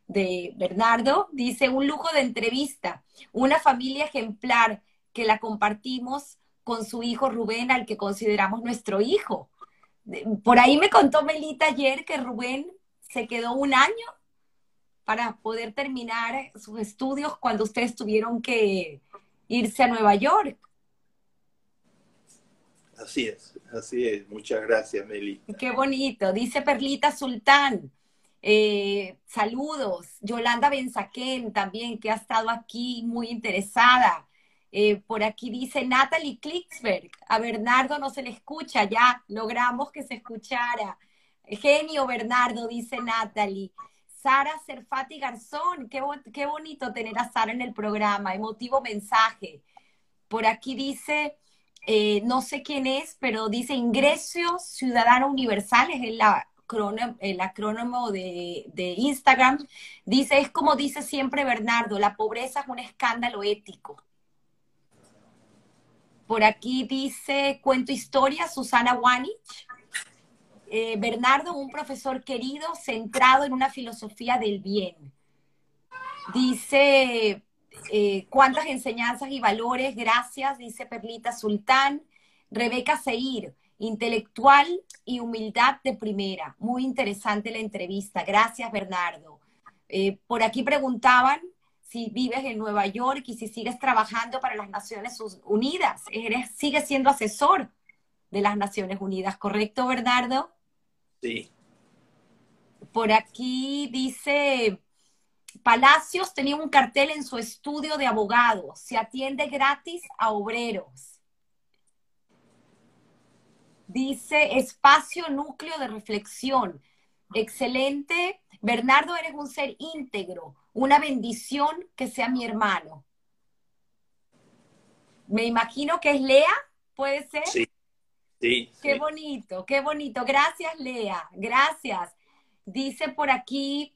de Bernardo, dice, un lujo de entrevista, una familia ejemplar que la compartimos con su hijo Rubén, al que consideramos nuestro hijo. Por ahí me contó Melita ayer que Rubén se quedó un año para poder terminar sus estudios cuando ustedes tuvieron que irse a Nueva York. Así es, así es. Muchas gracias, Melita. Qué bonito. Dice Perlita Sultán. Eh, saludos. Yolanda Benzaquén también, que ha estado aquí muy interesada. Eh, por aquí dice Natalie Klicksberg, a Bernardo no se le escucha, ya logramos que se escuchara. Genio Bernardo, dice Natalie. Sara Serfati Garzón, qué, bonito tener a Sara en el programa, emotivo mensaje. Por aquí dice, eh, no sé quién es, pero dice Ingreso Ciudadano Universal, es el, acrónimo de, de Instagram. Dice, es como dice siempre Bernardo, la pobreza es un escándalo ético. Por aquí dice, cuento historia, Susana Wanich. Eh, Bernardo, un profesor querido, centrado en una filosofía del bien. Dice, eh, cuántas enseñanzas y valores, gracias, dice Perlita Sultán. Rebeca Seir, intelectual y humildad de primera. Muy interesante la entrevista. Gracias, Bernardo. Eh, por aquí preguntaban si vives en Nueva York y si sigues trabajando para las Naciones Unidas. Eres, sigues siendo asesor de las Naciones Unidas, ¿correcto, Bernardo? Sí. Por aquí dice, Palacios tenía un cartel en su estudio de abogados, se atiende gratis a obreros. Dice, espacio núcleo de reflexión. Excelente. Bernardo, eres un ser íntegro, una bendición que sea mi hermano. Me imagino que es Lea, ¿puede ser? Sí. Sí, qué bonito, qué bonito. Gracias, Lea. Gracias. Dice por aquí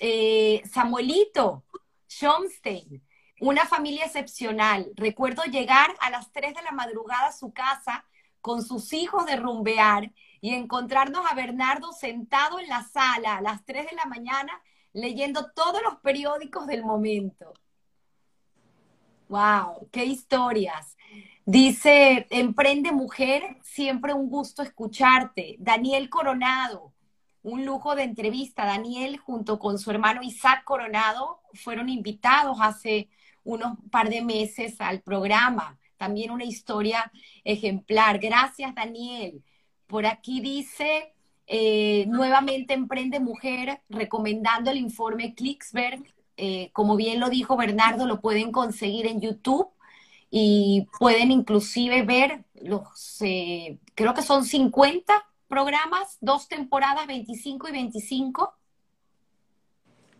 eh, Samuelito Schomstein, una familia excepcional. Recuerdo llegar a las 3 de la madrugada a su casa con sus hijos de rumbear y encontrarnos a Bernardo sentado en la sala a las 3 de la mañana leyendo todos los periódicos del momento. ¡Wow! ¡Qué historias! Dice, emprende mujer, siempre un gusto escucharte. Daniel Coronado, un lujo de entrevista. Daniel junto con su hermano Isaac Coronado fueron invitados hace unos par de meses al programa. También una historia ejemplar. Gracias, Daniel. Por aquí dice, eh, nuevamente Emprende Mujer, recomendando el informe Klicksberg. Eh, como bien lo dijo Bernardo, lo pueden conseguir en YouTube y pueden inclusive ver los, eh, creo que son 50 programas, dos temporadas, 25 y 25.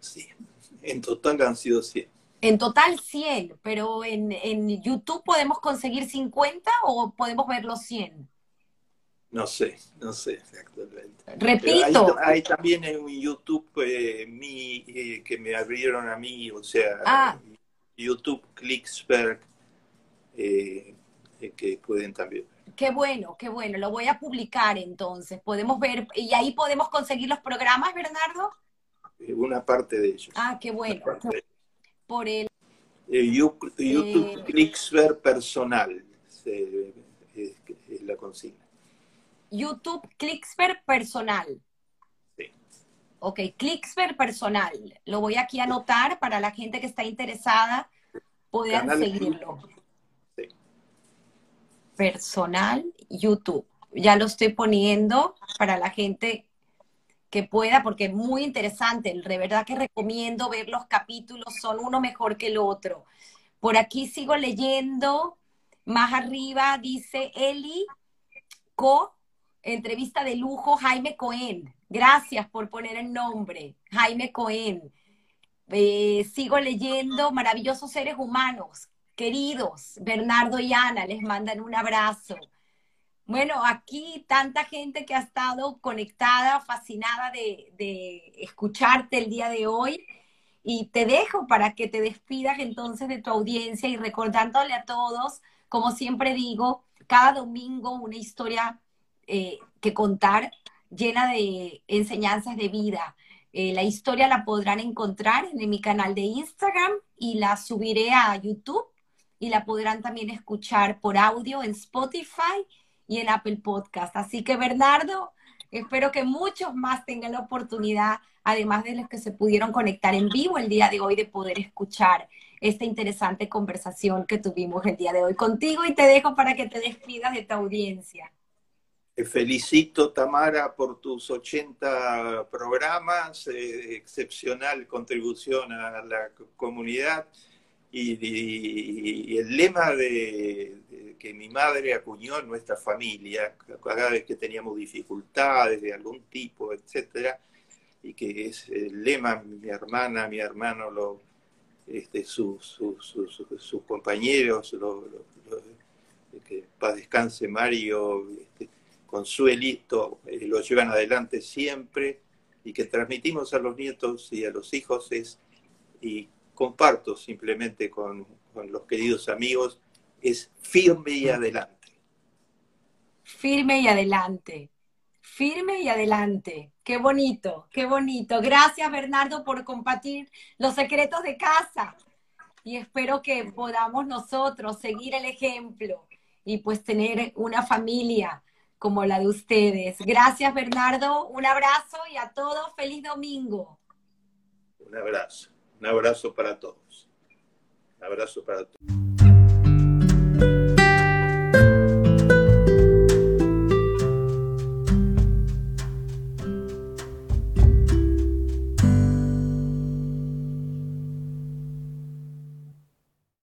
Sí, en total han sido 100. En total 100, pero en, en YouTube podemos conseguir 50 o podemos ver los 100. No sé, no sé exactamente. Repito. Hay, también en YouTube eh, mi, eh, que me abrieron a mí, o sea, ah. YouTube Clicksberg, eh, que pueden también Qué bueno, qué bueno. Lo voy a publicar entonces. Podemos ver, y ahí podemos conseguir los programas, Bernardo. Una parte de ellos. Ah, qué bueno. Por el YouTube Clicksberg personal es la consigna. YouTube Clicksper personal. Sí. Ok, Clicksper personal. Lo voy aquí a anotar para la gente que está interesada puedan seguirlo. Sí. Personal YouTube. Ya lo estoy poniendo para la gente que pueda, porque es muy interesante. De verdad que recomiendo ver los capítulos, son uno mejor que el otro. Por aquí sigo leyendo. Más arriba dice Eli Co entrevista de lujo, Jaime Cohen. Gracias por poner el nombre, Jaime Cohen. Eh, sigo leyendo Maravillosos Seres Humanos, queridos, Bernardo y Ana, les mandan un abrazo. Bueno, aquí tanta gente que ha estado conectada, fascinada de, escucharte el día de hoy. Y te dejo para que te despidas entonces de tu audiencia y recordándole a todos, como siempre digo, cada domingo una historia eh, que contar llena de enseñanzas de vida. Eh, la historia la podrán encontrar en mi canal de Instagram y la subiré a YouTube y la podrán también escuchar por audio en Spotify y en Apple Podcast. Así que Bernardo, espero que muchos más tengan la oportunidad, además de los que se pudieron conectar en vivo el día de hoy, de poder escuchar esta interesante conversación que tuvimos el día de hoy contigo y te dejo para que te despidas de tu audiencia felicito, Tamara, por tus 80 programas, eh, excepcional contribución a la comunidad. Y, el lema de, que mi madre acuñó en nuestra familia, cada vez que teníamos dificultades de algún tipo, etcétera, y que es el lema, mi hermana, mi hermano, lo, este, sus, compañeros, que paz descanse Mario, este, Consuelito eh, lo llevan adelante siempre y que transmitimos a los nietos y a los hijos es, y comparto simplemente con, con los queridos amigos, es firme y adelante. Firme y adelante. Firme y adelante. Qué bonito, qué bonito. Gracias Bernardo por compartir los secretos de casa. Y espero que podamos nosotros seguir el ejemplo y pues tener una familia como la de ustedes. Gracias, Bernardo. Un abrazo y a todos feliz domingo. Un abrazo. Un abrazo para todos. Un abrazo para todos.